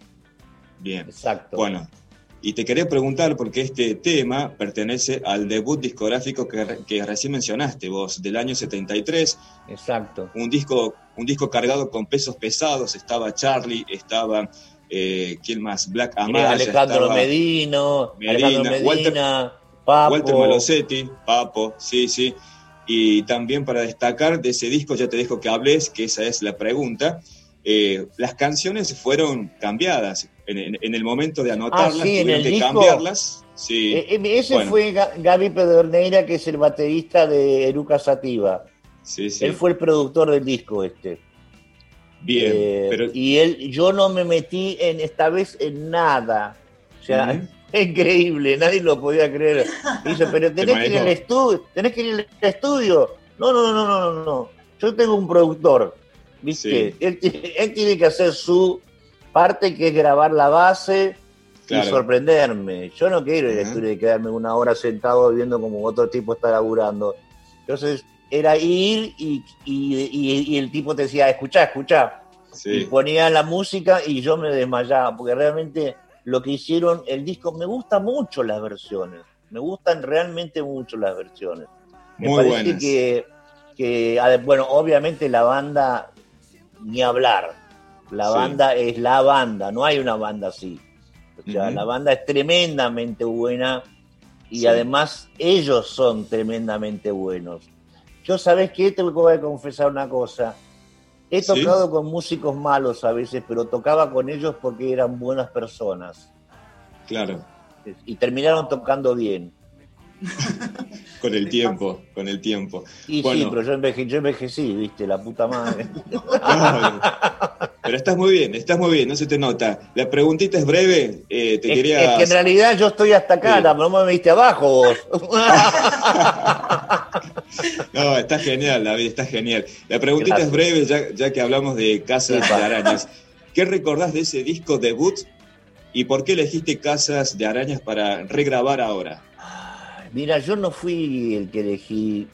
Bien. Exacto. Bueno, y te quería preguntar, porque este tema pertenece al debut discográfico que, recién mencionaste vos, del año 73. Exacto. Un disco, un disco cargado con pesos pesados. Estaba Charlie, estaba, eh, ¿quién más? Black Amaya. Alejandro Medino, Medina, Walter, Papo. Walter Malosetti, Papo, sí, sí. Y también para destacar de ese disco, ya te dejo que hables, que esa es la pregunta. Eh, las canciones fueron cambiadas. En, el momento de anotarlas, ah, tuvieron que cambiarlas. Sí. Eh, eh, ese fue Gaby Pedorneira, que es el baterista de Eruca Sativa. Sí, sí. Él fue el productor del disco este. Bien. Eh, y él, yo no me metí en esta vez en nada. O sea, increíble, nadie lo podía creer. Dice, pero tenés que ir al estudio, tenés que ir al estudio. No, no, no, no, no, no. Yo tengo un productor, ¿viste? Él, él, tiene que hacer su parte, que es grabar la base, y sorprenderme. Yo no quiero ir estudio y quedarme una hora sentado viendo como otro tipo está laburando. Entonces era ir y, y, el tipo te decía, escuchá, escuchá. Y ponía la música y yo me desmayaba, porque realmente lo que hicieron, el disco, me gustan mucho las versiones, me gustan realmente mucho las versiones. Me parece que, que, bueno, obviamente la banda, ni hablar, la banda es la banda, no hay una banda así. O sea, la banda es tremendamente buena y además ellos son tremendamente buenos. Yo, ¿sabes qué? Te voy a confesar una cosa. He tocado con músicos malos a veces, pero tocaba con ellos porque eran buenas personas. Claro. Y terminaron tocando bien. Con el tiempo, con el tiempo. Y sí, pero yo, envejecí, viste, la puta madre. pero estás muy bien, estás muy bien, no se te nota. La preguntita es breve, eh, te quería... Es que en realidad yo estoy hasta acá, no me viste abajo vos. no, está genial, David, está genial. La preguntita es breve, ya, que hablamos de Casas de Arañas. ¿Qué recordás de ese disco debut y por qué elegiste Casas de Arañas para regrabar ahora? Mira, yo no fui el que elegí.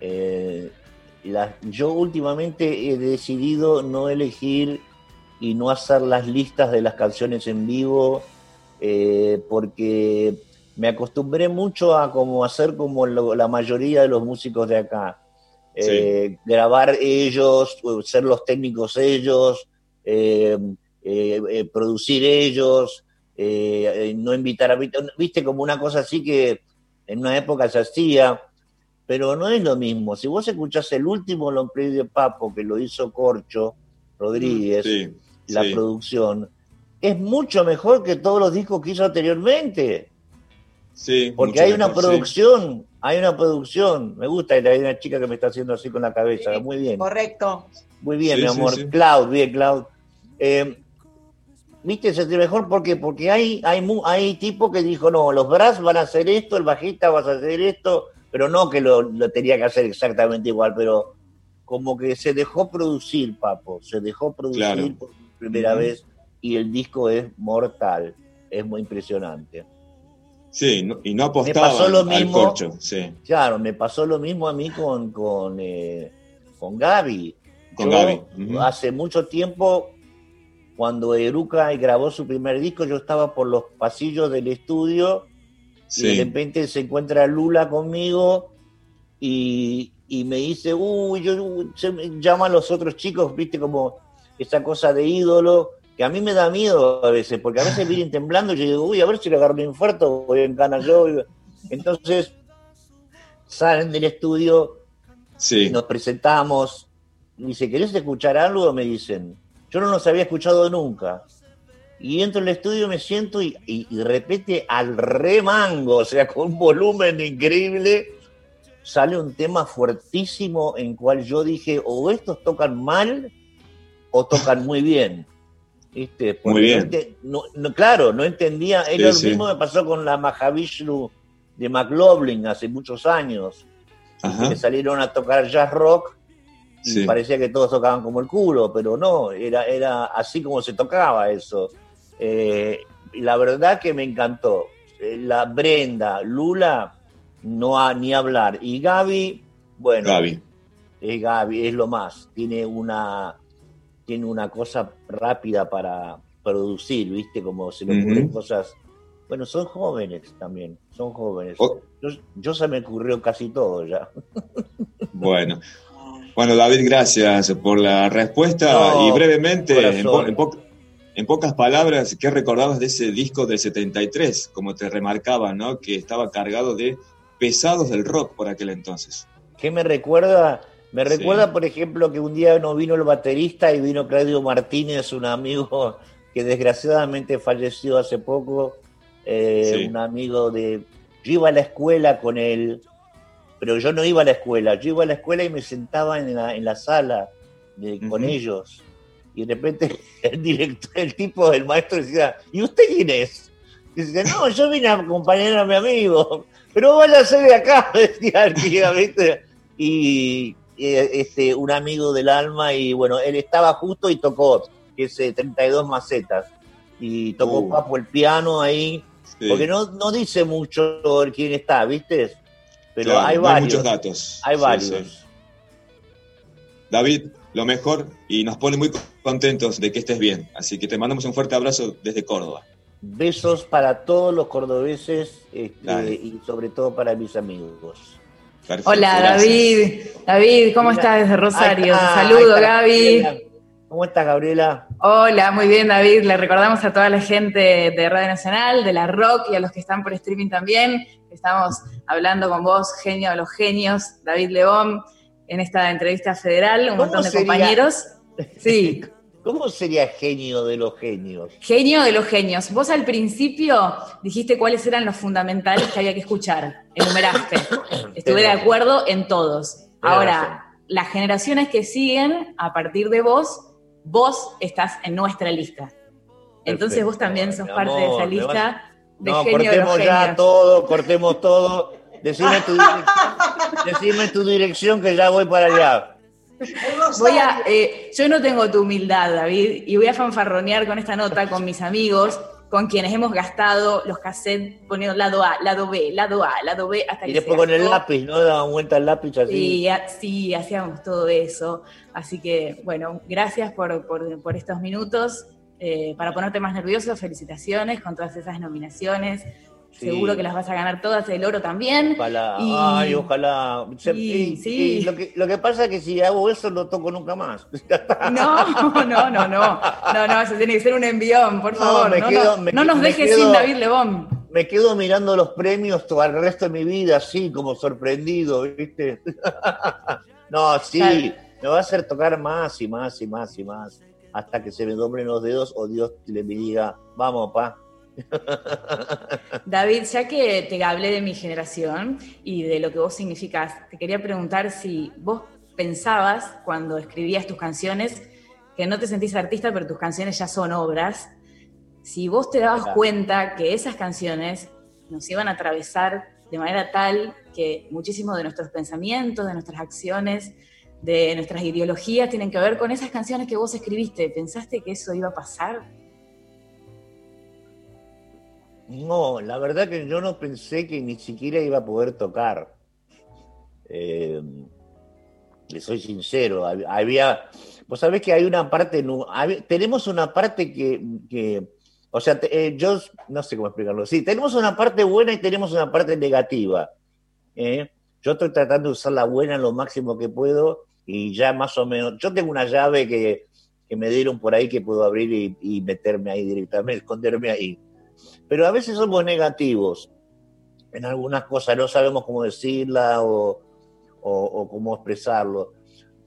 Eh, yo últimamente he decidido no elegir y no hacer las listas de las canciones en vivo eh, porque me acostumbré mucho a como hacer como la mayoría de los músicos de acá. Eh, grabar ellos, ser los técnicos ellos, producir ellos, no invitar a... Viste, como una cosa así que en una época se hacía, pero no es lo mismo. Si vos escuchás el último long play de Papo que lo hizo Corcho Rodríguez, la producción, es mucho mejor que todos los discos que hizo anteriormente. Sí, porque hay una producción, hay una producción. Me gusta, hay una chica que me está haciendo así con la cabeza. Muy bien. Correcto. Muy bien, mi amor. Cloud, bien, Cloud. Eh, ¿Viste? Se mejor porque porque hay hay hay tipo que dijo, "No, los brass van a hacer esto, el bajista va a hacer esto", pero no que lo, tenía que hacer exactamente igual, pero como que se dejó producir, papo, se dejó producir por primera vez y el disco es mortal, es muy impresionante. Sí, y no apostaba lo mismo, al corcho, sí. Claro, me pasó lo mismo a mí con con eh, con Gaby. Con Gaby. Hace mucho tiempo cuando Eruca grabó su primer disco, yo estaba por los pasillos del estudio y de repente se encuentra Lula conmigo y, me dice, uy, yo, se llama a los otros chicos, viste, como esa cosa de ídolo, que a mí me da miedo a veces, porque a veces vienen temblando y yo digo, uy, a ver si le agarro un infarto, voy en cana yo. Entonces salen del estudio, nos presentamos, y dice, ¿querés escuchar algo? Me dicen, yo no los había escuchado nunca. Y entro al estudio, me siento y, de repente al remango, o sea, con un volumen increíble, sale un tema fuertísimo en cual yo dije, o estos tocan mal o tocan muy bien. ¿Viste? muy bien. No, claro, no entendía. Sí, lo mismo me pasó con la Mahavishnu de McLaughlin hace muchos años. Que salieron a tocar jazz rock y parecía que todos tocaban como el culo, pero no, era, era así como se tocaba eso. Eh, la verdad que me encantó. Eh, la Brenda, Lula, no ha ni hablar. Y Gaby, bueno, es Gaby, es lo más. Tiene una, tiene una cosa rápida para producir, ¿viste? Como se le ocurren cosas. Bueno, son jóvenes también, son jóvenes. Yo, yo, se me ocurrió casi todo ya. Bueno, bueno, David, gracias por la respuesta y brevemente, en, pocas palabras, ¿qué recordabas de ese disco del 73? Como te remarcaba, ¿no? Que estaba cargado de pesados del rock por aquel entonces. ¿Qué me recuerda? Me recuerda, por ejemplo, que un día no vino el baterista y vino Claudio Martínez, un amigo que desgraciadamente falleció hace poco, eh, un amigo de... Yo iba a la escuela con él, pero yo no iba a la escuela, yo iba a la escuela y me sentaba en la, en la sala con ellos. Y de repente el director, el tipo, el maestro decía, ¿y usted quién es? Y dice, no, yo vine a acompañar a mi amigo, pero vaya a ser de acá, decía el ¿viste? Y, este, un amigo del alma, y bueno, él estaba justo y tocó, que es 32 macetas, y tocó uh. Papo el piano ahí, porque no, no dice mucho quién está, ¿viste? Pero hay varios. Hay muchos datos. Hay varios. David, lo mejor y nos pone muy contentos de que estés bien. Así que te mandamos un fuerte abrazo desde Córdoba. Besos para todos los cordobeses este, y sobre todo para mis amigos. Hola David, David, ¿cómo estás desde Rosario? Saludo Gaby. ¿Cómo estás Gabriela? Hola, muy bien David. Le recordamos a toda la gente de Radio Nacional, de la Rock y a los que están por streaming también. Estamos hablando con vos, genio de los genios, David León en esta entrevista federal, un montón de compañeros. Sí. ¿Cómo sería genio de los genios? Genio de los genios. Vos al principio dijiste cuáles eran los fundamentales que había que escuchar. Enumeraste. Estuve de acuerdo en todos. Ahora, las generaciones que siguen, a partir de vos, vos estás en nuestra lista. Entonces vos también sos parte de esa lista de no, genio de los ya todo, cortemos todo Decime tu, decime tu dirección que ya voy para allá. Voy a, eh, yo no tengo tu humildad, David, y voy a fanfarronear con esta nota con mis amigos, con quienes hemos gastado los cassettes poniendo lado A, lado B, lado A, lado B, hasta y después con el lápiz, ¿no? Daban vuelta el lápiz así. Sí, hacíamos todo eso. Así que, bueno, gracias por, por, estos minutos. Eh, para ponerte más nervioso, felicitaciones con todas esas nominaciones. Seguro que las vas a ganar todas, el oro también. Ojalá, ay, ojalá. sí. Lo, que, lo, que, pasa es que si hago eso no toco nunca más. No, no, no, no. No, no, eso tiene que ser un envión, por favor. No, nos dejes sin David Lebón. Me quedo mirando los premios todo el resto de mi vida, así como sorprendido, ¿viste? no, sí, me va a hacer tocar más y más y más y más. Hasta que se me doblen los dedos o Dios le diga, vamos, pa David, ya que te hablé de mi generación y de lo que vos significás, te quería preguntar si vos pensabas cuando escribías tus canciones que no te sentís artista, pero tus canciones ya son obras. Si vos te dabas cuenta que esas canciones nos iban a atravesar de manera tal que muchísimos de nuestros pensamientos, de nuestras acciones, de nuestras ideologías tienen que ver con esas canciones que vos escribiste. ¿Pensaste que eso iba a pasar? No, la verdad que yo no pensé que ni siquiera iba a poder tocar. Eh, le soy sincero, había, vos sabés que hay una parte, tenemos una parte que, o sea, eh, yo no sé cómo explicarlo, sí, tenemos una parte buena y tenemos una parte negativa. ¿eh? Yo estoy tratando de usar la buena lo máximo que puedo y ya más o menos, yo tengo una llave que, me dieron por ahí que puedo abrir y, meterme ahí directamente, esconderme ahí pero a veces somos negativos en algunas cosas, no sabemos cómo decirla o, cómo expresarlo.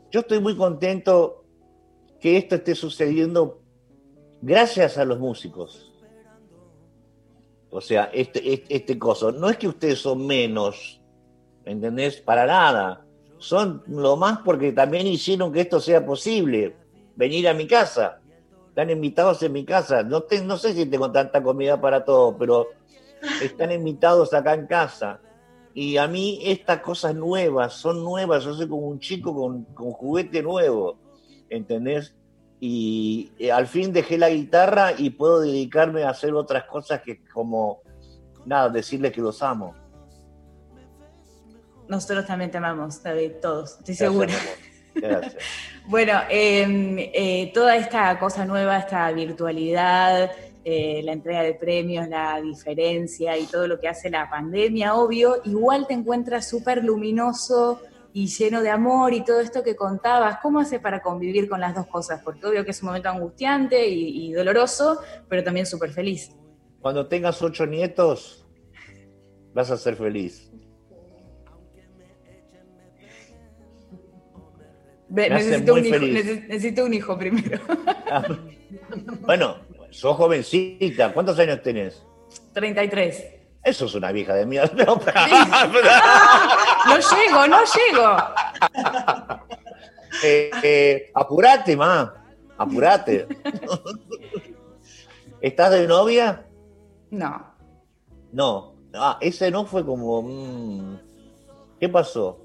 Yo estoy muy contento que esto esté sucediendo gracias a los músicos. O sea, este, este, este. No es que ustedes son menos, ¿entendés? Para nada. Son lo más porque también hicieron que esto sea posible. Venir a mi casa están invitados en mi casa. No, no sé si tengo tanta comida para todos, pero están invitados acá en casa. Y a mí estas cosas nuevas, son nuevas. Yo soy como un chico con, con juguete nuevo, ¿entendés? Y eh, al fin dejé la guitarra y puedo dedicarme a hacer otras cosas que como, nada, decirles que los amo. Nosotros también te amamos, David, todos, estoy segura. Gracias. bueno, em, eh, toda esta cosa nueva, esta virtualidad, eh, la entrega de premios, la diferencia y todo lo que hace la pandemia, obvio, igual te encuentras súper luminoso y lleno de amor y todo esto que contabas. ¿Cómo hace para convivir con las dos cosas? Porque obvio que es un momento angustiante y, y doloroso, pero también súper feliz. Cuando tengas ocho nietos, vas a ser feliz. Necesito, un hijo, necesito un hijo primero. Ah, bueno, sos jovencita. ¿Cuántos años tenés? 33. Eso es una vieja de mierda. No, llego, no llego. Eh, eh, apurate, ma. Apurate. ¿Estás de novia? No. No. Ah, ese no fue como. Mm, ¿Qué pasó?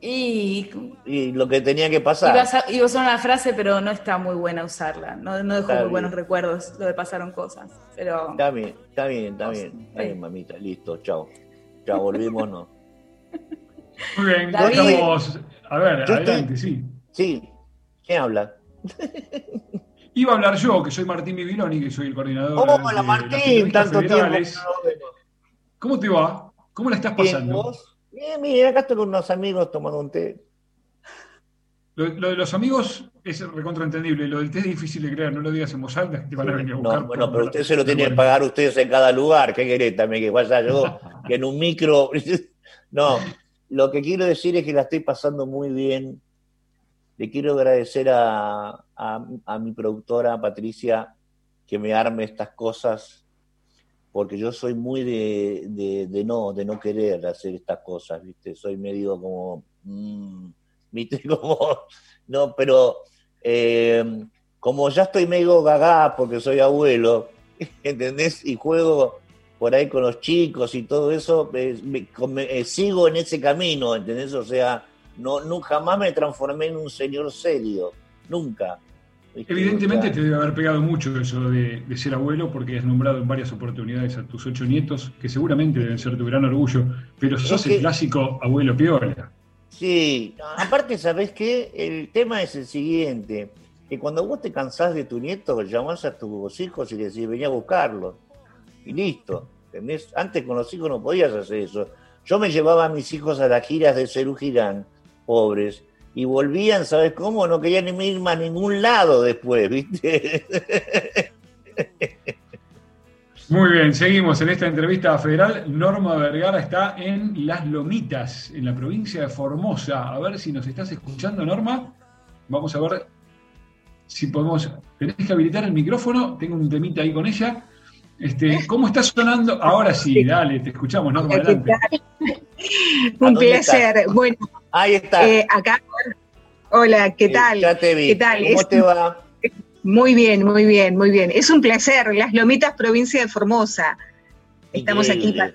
Y, y, lo que tenía que pasar. Iba a, usar una frase, pero no está muy buena usarla. No, no dejó muy buenos recuerdos lo de pasaron cosas. Pero... Está bien, está bien, está bien. Está bien, mamita. Listo, chao. Chao, volvimos, no. Muy bien, estamos. A ver, adelante, sí. Sí, ¿quién habla? Iba a hablar yo, que soy Martín Bibiloni, que soy el coordinador. Hola, Martín, tanto tiempo. ¿Cómo te va? ¿Cómo la estás pasando? Bien, bien, acá estoy con unos amigos tomando un té. Lo, de los amigos es recontraentendible. Lo del té es difícil de creer, no lo digas en voz alta, que te van a venir a buscar. No, bueno, pero usted se lo tienen que pagar ustedes en cada lugar. ¿Qué querés también? Que vaya yo, que en un micro. No, lo que quiero decir es que la estoy pasando muy bien. Le quiero agradecer a, a mi productora Patricia que me arme estas cosas porque yo soy muy de, de, no, de no querer hacer estas cosas, ¿viste? Soy medio como, mm, ¿viste? Como, no, pero eh, como ya estoy medio gagá porque soy abuelo, ¿entendés? Y juego por ahí con los chicos y todo eso, eh, sigo en ese camino, ¿entendés? O sea, no, no, jamás me transformé en un señor serio, nunca. Evidentemente te debe haber pegado mucho eso de, ser abuelo, porque has nombrado en varias oportunidades a tus ocho nietos, que seguramente deben ser tu gran orgullo, pero sos el clásico abuelo piola. Sí, aparte, ¿sabés qué? El tema es el siguiente, que cuando vos te cansás de tu nieto, llamás a tus hijos y les decís, venía a buscarlo. Y listo, ¿entendés? Antes con los hijos no podías hacer eso. Yo me llevaba a mis hijos a las giras de Cerú Girán, pobres, y volvían, ¿sabes cómo? No querían ir más a ningún lado después, ¿viste? Muy bien, seguimos en esta entrevista federal. Norma Vergara está en Las Lomitas, en la provincia de Formosa. A ver si nos estás escuchando, Norma. Vamos a ver si podemos. Tenés que habilitar el micrófono. Tengo un temita ahí con ella. Este, ¿Cómo está sonando? Ahora sí, dale, te escuchamos, Norma, adelante. Un placer. Bueno, ahí está. Eh, acá. Hola, ¿qué tal? Ya te vi. ¿Qué tal? ¿Cómo te va? Muy bien, muy bien, muy bien. Es un placer. Las Lomitas, provincia de Formosa. Estamos aquí para,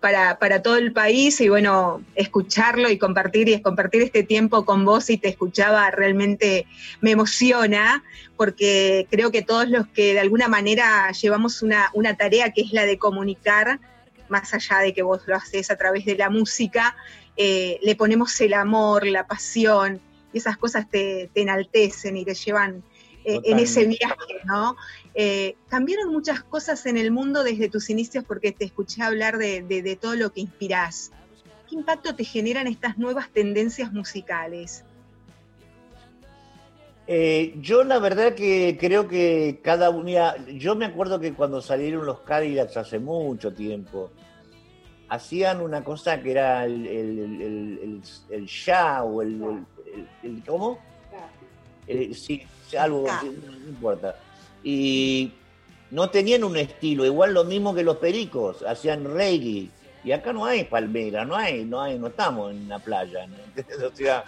para, para, todo el país y bueno, escucharlo y compartir y compartir este tiempo con vos y te escuchaba realmente me emociona porque creo que todos los que de alguna manera llevamos una, una tarea que es la de comunicar, más allá de que vos lo haces a través de la música, eh, le ponemos el amor, la pasión y esas cosas te, te enaltecen y te llevan eh, en ese viaje, ¿no? Eh, cambiaron muchas cosas en el mundo desde tus inicios porque te escuché hablar de, todo lo que inspirás. ¿Qué impacto te generan estas nuevas tendencias musicales? Eh, yo la verdad que creo que cada unidad, yo me acuerdo que cuando salieron los Cadillacs hace mucho tiempo, hacían una cosa que era el, el, el, o el, ¿cómo? sí, algo, no importa. Y no tenían un estilo, igual lo mismo que los pericos, hacían reggae. Y acá no hay palmera, no hay, no hay, no estamos en la playa. ¿no? O sea,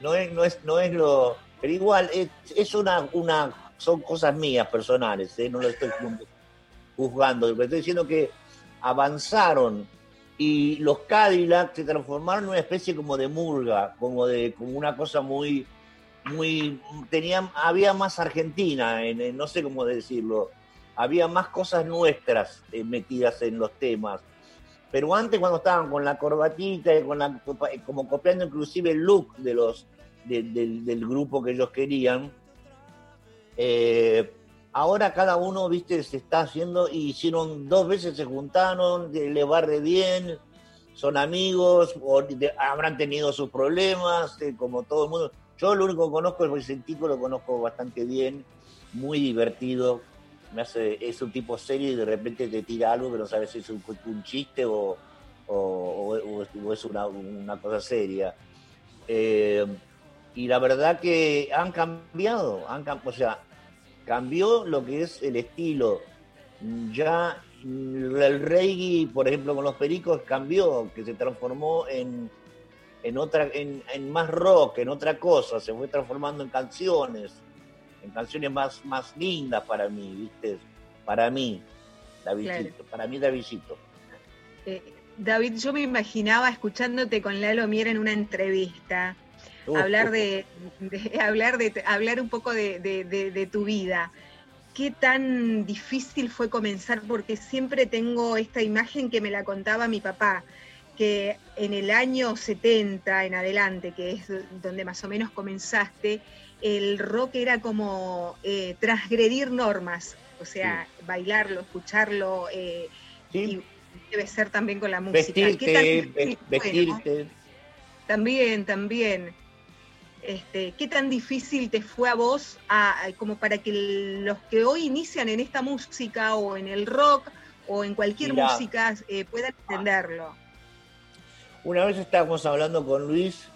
no es, no es, no es lo. Pero igual, es, una, una, son cosas mías personales, ¿eh? no lo estoy juzgando. Estoy diciendo que avanzaron y los Cadillac se transformaron en una especie como de murga, como de, como una cosa muy, muy, tenían, había más Argentina, en, no sé cómo decirlo, había más cosas nuestras eh, metidas en los temas. Pero antes cuando estaban con la corbatita, y con la, como copiando inclusive el look de los, del grupo que ellos querían, eh, ahora cada uno, viste, se está haciendo, y hicieron dos veces, se juntaron, le va re bien, son amigos, o habrán tenido sus problemas, eh, como todo el mundo yo lo único que conozco es Vicentico, lo conozco bastante bien, muy divertido. Me hace, es un tipo serio y de repente te tira algo que no sabes si es un, chiste o, es una, cosa seria. Eh, y la verdad que han cambiado, han, o sea, cambió lo que es el estilo. Ya el reggae, por ejemplo, con los pericos cambió, que se transformó en, en otra, en, más rock, en otra cosa, se fue transformando en canciones, en canciones más, más lindas para mí, ¿viste? Para mí, Davidito, para mí Davidito. Eh, David, yo me imaginaba escuchándote con Lalo Mier en una entrevista, hablar de, hablar de hablar un poco de, tu vida. ¿Qué tan difícil fue comenzar? Porque siempre tengo esta imagen que me la contaba mi papá, que en el año 70 en adelante, que es donde más o menos comenzaste, el rock era como eh, transgredir normas, o sea, bailarlo, escucharlo, eh, y debe ser también con la música. Vestirte, vestirte. También, también. Este, ¿Qué tan difícil te fue a vos como para que los que hoy inician en esta música o en el rock o en cualquier música eh, puedan entenderlo? Una vez estábamos hablando con Luis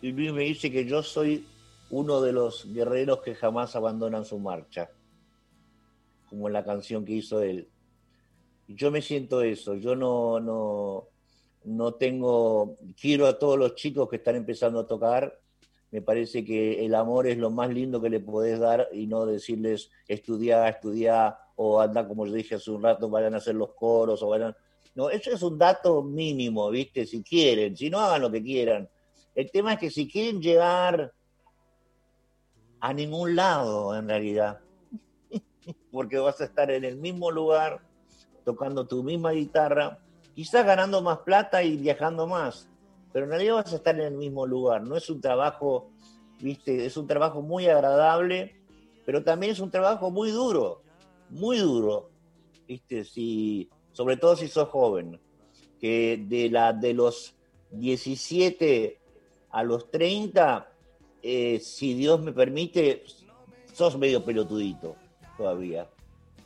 y Luis me dice que yo soy uno de los guerreros que jamás abandonan su marcha, como en la canción que hizo él. Yo me siento eso, yo no, no, no tengo, quiero a todos los chicos que están empezando a tocar, me parece que el amor es lo más lindo que le podés dar y no decirles estudiar, estudiar o anda como yo dije hace un rato, vayan a hacer los coros o vayan... No, eso es un dato mínimo, ¿viste? Si quieren, si no hagan lo que quieran. El tema es que si quieren llegar a ningún lado, en realidad, porque vas a estar en el mismo lugar, tocando tu misma guitarra, quizás ganando más plata y viajando más, pero en realidad vas a estar en el mismo lugar. No es un trabajo, viste, es un trabajo muy agradable, pero también es un trabajo muy duro, muy duro, viste, si, sobre todo si sos joven, que de, la, de los 17 a los 30, eh, si Dios me permite, sos medio pelotudito todavía.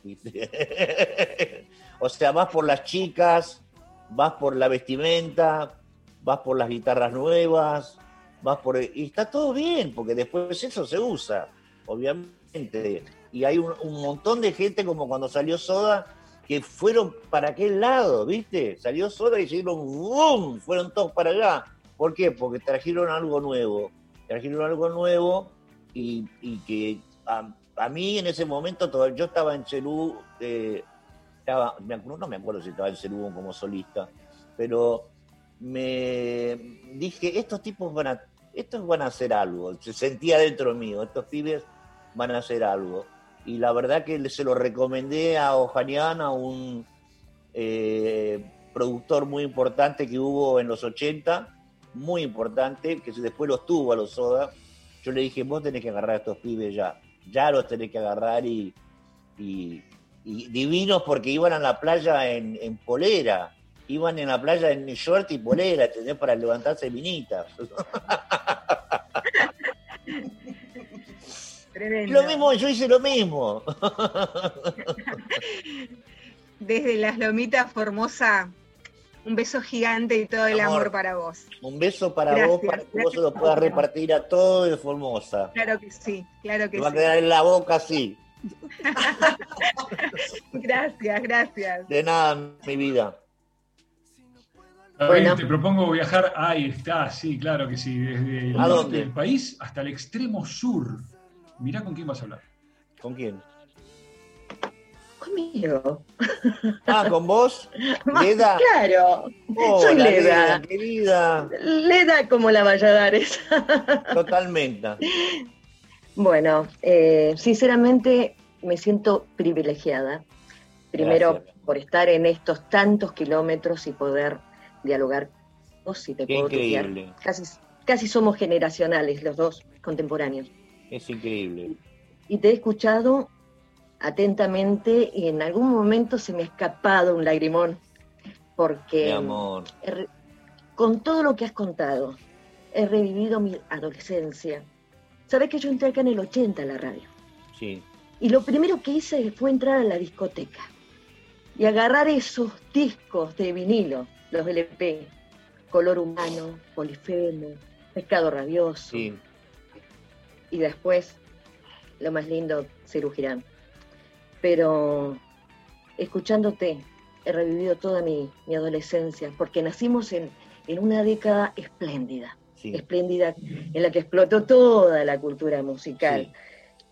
o sea, vas por las chicas, vas por la vestimenta, vas por las guitarras nuevas, vas por... Y está todo bien, porque después eso se usa, obviamente. Y hay un, montón de gente como cuando salió Soda que fueron para aquel lado, ¿viste? Salió Soda y hicieron ¡bum! Fueron todos para allá. ¿Por qué? Porque trajeron algo nuevo. Trajeron algo nuevo y, que a, mí en ese momento, yo estaba en Cerú, eh, estaba, no me acuerdo si estaba en Cerú como solista, pero me dije, estos tipos van a, estos van a hacer algo. Se sentía dentro mío, estos pibes van a hacer algo. Y la verdad que se lo recomendé a Ojanian, a un eh, productor muy importante que hubo en los 80, muy importante, que después los tuvo a los Soda. Yo le dije, vos tenés que agarrar a estos pibes ya, ya los tenés que agarrar y, y, divinos porque iban a la playa en, en polera iban en la playa en short y polera, ¿entendés? Para levantarse minitas. Lo mismo, yo hice lo mismo. Desde las lomitas Formosa, un beso gigante y todo el amor, para vos. Un beso para vos, para que vos se lo puedas repartir a todo de Formosa. Claro que sí, claro que sí. Va a quedar en la boca así. gracias, gracias. De nada, mi vida. Bueno. Te propongo viajar, ahí está, sí, claro que sí, desde el norte del país hasta el extremo sur. Mirá con quién vas a hablar. ¿Con quién? Conmigo. Ah, ¿con vos? ¿Leda? Claro, soy Leda. Querida. Leda como la Valladares. Totalmente. Bueno, eh, sinceramente me siento privilegiada. Primero por estar en estos tantos kilómetros y poder dialogar si te puedo increíble. Casi, casi somos generacionales los dos contemporáneos. Es increíble. Y te he escuchado atentamente y en algún momento se me ha escapado un lagrimón porque amor. con todo lo que has contado he revivido mi adolescencia. Sabes que yo entré acá en el 80 a la radio. Sí. Y lo primero que hice fue entrar a la discoteca y agarrar esos discos de vinilo los LP, Color Humano, Polifemo, Pescado Rabioso. Y después, lo más lindo, Cerú Girán. Pero escuchándote he revivido toda mi, adolescencia, porque nacimos en, una década espléndida, espléndida, en la que explotó toda la cultura musical.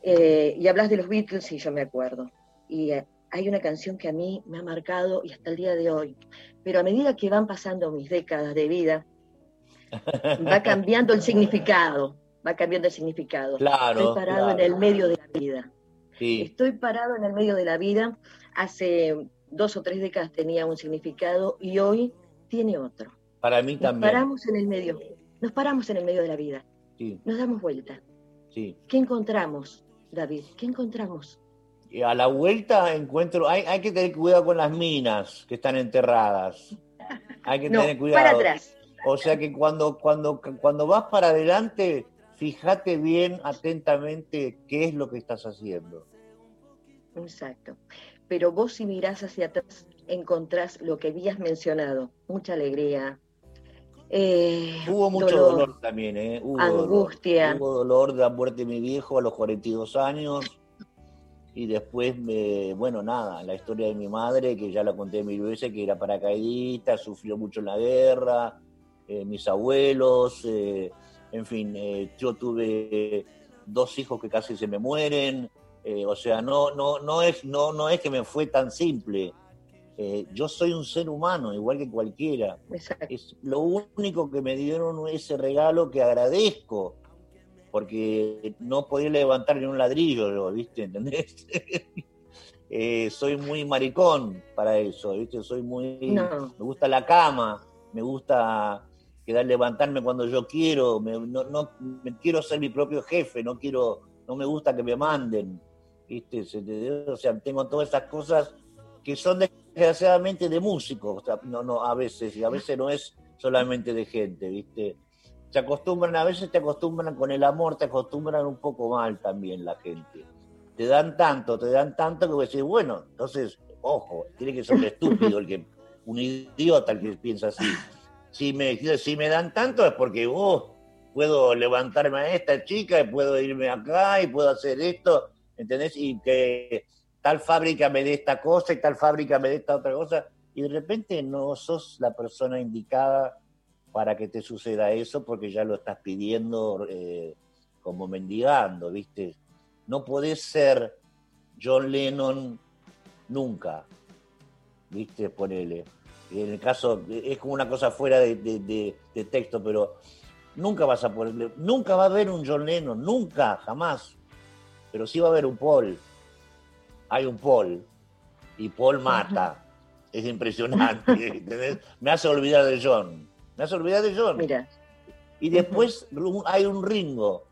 Eh, y hablas de los Beatles y yo me acuerdo. Y eh, hay una canción que a mí me ha marcado y hasta el día de hoy. Pero a medida que van pasando mis décadas de vida, va cambiando el significado, va cambiando el significado. Claro, Estoy parado en el medio de la vida. Estoy parado en el medio de la vida. Hace dos o tres décadas tenía un significado y hoy tiene otro. Para mí también. Nos paramos en el medio, nos paramos en el medio de la vida. Nos damos vuelta. Sí. ¿Qué encontramos, David? ¿Qué encontramos? A la vuelta encuentro, hay, hay que tener cuidado con las minas que están enterradas. Hay que tener cuidado. Para atrás. O sea que cuando, cuando, cuando vas para adelante, fíjate bien atentamente qué es lo que estás haciendo. Exacto. Pero vos si mirás hacia atrás, encontrás lo que habías mencionado, mucha alegría. Eh, hubo mucho dolor, también, ¿eh? angustia. Hubo dolor de la muerte de mi viejo a los 42 años. Y después, me, bueno, nada, la historia de mi madre, que ya la conté mil veces, que era paracaidista, sufrió mucho en la guerra, eh, mis abuelos, eh, en fin, eh, yo tuve dos hijos que casi se me mueren, o sea, no, no, no, es, no, no es que me fue tan simple. yo soy un ser humano, igual que cualquiera. Es lo único que me dieron ese regalo que agradezco, porque no podía levantar ni un ladrillo, ¿viste? ¿Entendés? soy muy maricón para eso, ¿viste? Soy muy... Me gusta la cama, me gusta quedar levantarme cuando yo quiero, me, no, no, me quiero ser mi propio jefe, no quiero, no me gusta que me manden, ¿viste? O sea, tengo todas esas cosas que son desgraciadamente de músicos, no, no, a veces, y a veces no es solamente de gente, ¿viste? Se acostumbran, a veces te acostumbran con el amor, te acostumbran un poco mal también la gente. Te dan tanto, te dan tanto que decís, bueno, entonces, ojo, tiene que ser un estúpido el que, un idiota el que piensa así si me, si me dan tanto es porque vos puedo levantarme a esta chica y puedo irme acá y puedo hacer esto, ¿entendés? Y que tal fábrica me dé esta cosa y tal fábrica me dé esta otra cosa, y de repente no sos la persona indicada para que te suceda eso porque ya lo estás pidiendo eh, como mendigando, ¿viste? No podés ser John Lennon nunca, ¿viste? Ponele en el caso, es como una cosa fuera de, texto, pero nunca vas a poder, nunca va a haber un John Lennon, nunca, jamás. Pero sí va a haber un Paul. Hay un Paul. Y Paul mata. Es impresionante. Me hace olvidar de John. Me hace olvidar de John. Mira. Y después hay un Ringo,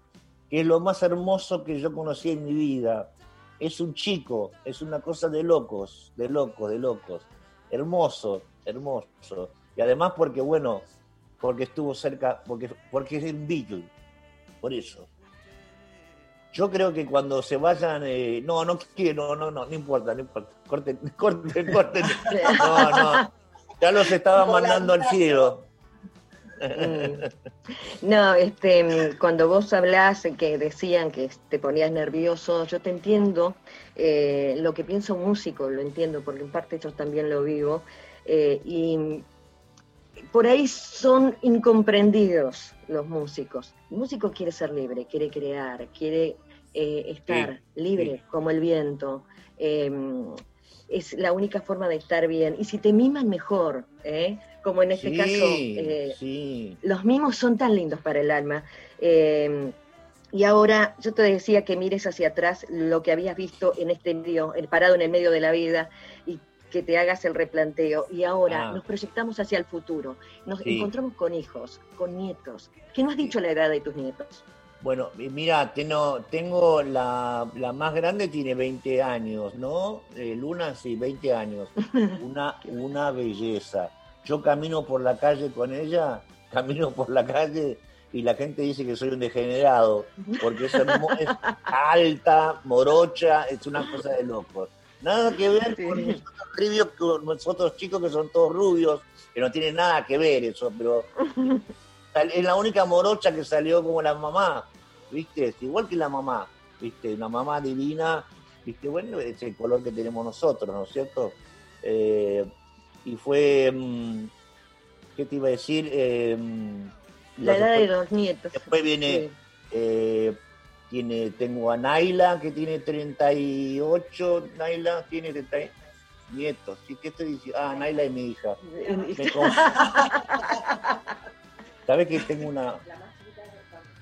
que es lo más hermoso que yo conocí en mi vida. Es un chico, es una cosa de locos, de locos, de locos. Hermoso hermoso. Y además porque, bueno, porque estuvo cerca, porque, porque es un Beatle, por eso. Yo creo que cuando se vayan, eh, no, no quiero, no, no, no importa, no importa, corten, corten, corten. No, no, ya los estaba mandando al cielo. Mm. No, este, cuando vos hablás que decían que te ponías nervioso, yo te entiendo, eh, lo que piensa un músico, lo entiendo, porque en parte yo también lo vivo, eh, y por ahí son incomprendidos los músicos. El músico quiere ser libre, quiere crear, quiere eh, estar libre como el viento. Es la única forma de estar bien. Y si te miman mejor, ¿eh? como en este caso, los mimos son tan lindos para el alma. Em, y ahora yo te decía que mires hacia atrás lo que habías visto en este medio, parado en el medio de la vida, y que te hagas el replanteo. Y ahora ah. nos proyectamos hacia el futuro. Nos encontramos con hijos, con nietos. ¿Qué nos has dicho la edad de tus nietos? Bueno, mira, tengo, tengo la, más grande tiene 20 años, ¿no? Eh, Luna, sí, 20 años. Una, una belleza. Yo camino por la calle con ella, camino por la calle y la gente dice que soy un degenerado, porque es, es alta, morocha, es una cosa de locos. Nada que ver con nosotros, con nosotros chicos que son todos rubios, que no tienen nada que ver eso, pero es la única morocha que salió como la mamá, ¿viste? igual que la mamá, ¿viste? Una mamá divina, ¿viste? Bueno, es el color que tenemos nosotros, ¿no es cierto? Eh, y fue, mm, ¿qué te iba a decir? Em, la edad de los nietos. Después viene, eh, tiene, tengo a Naila que tiene 38, Naila tiene 30 nietos. ¿Qué estoy diciendo? Ah, Naila es mi hija. ¿Sabes que tengo una...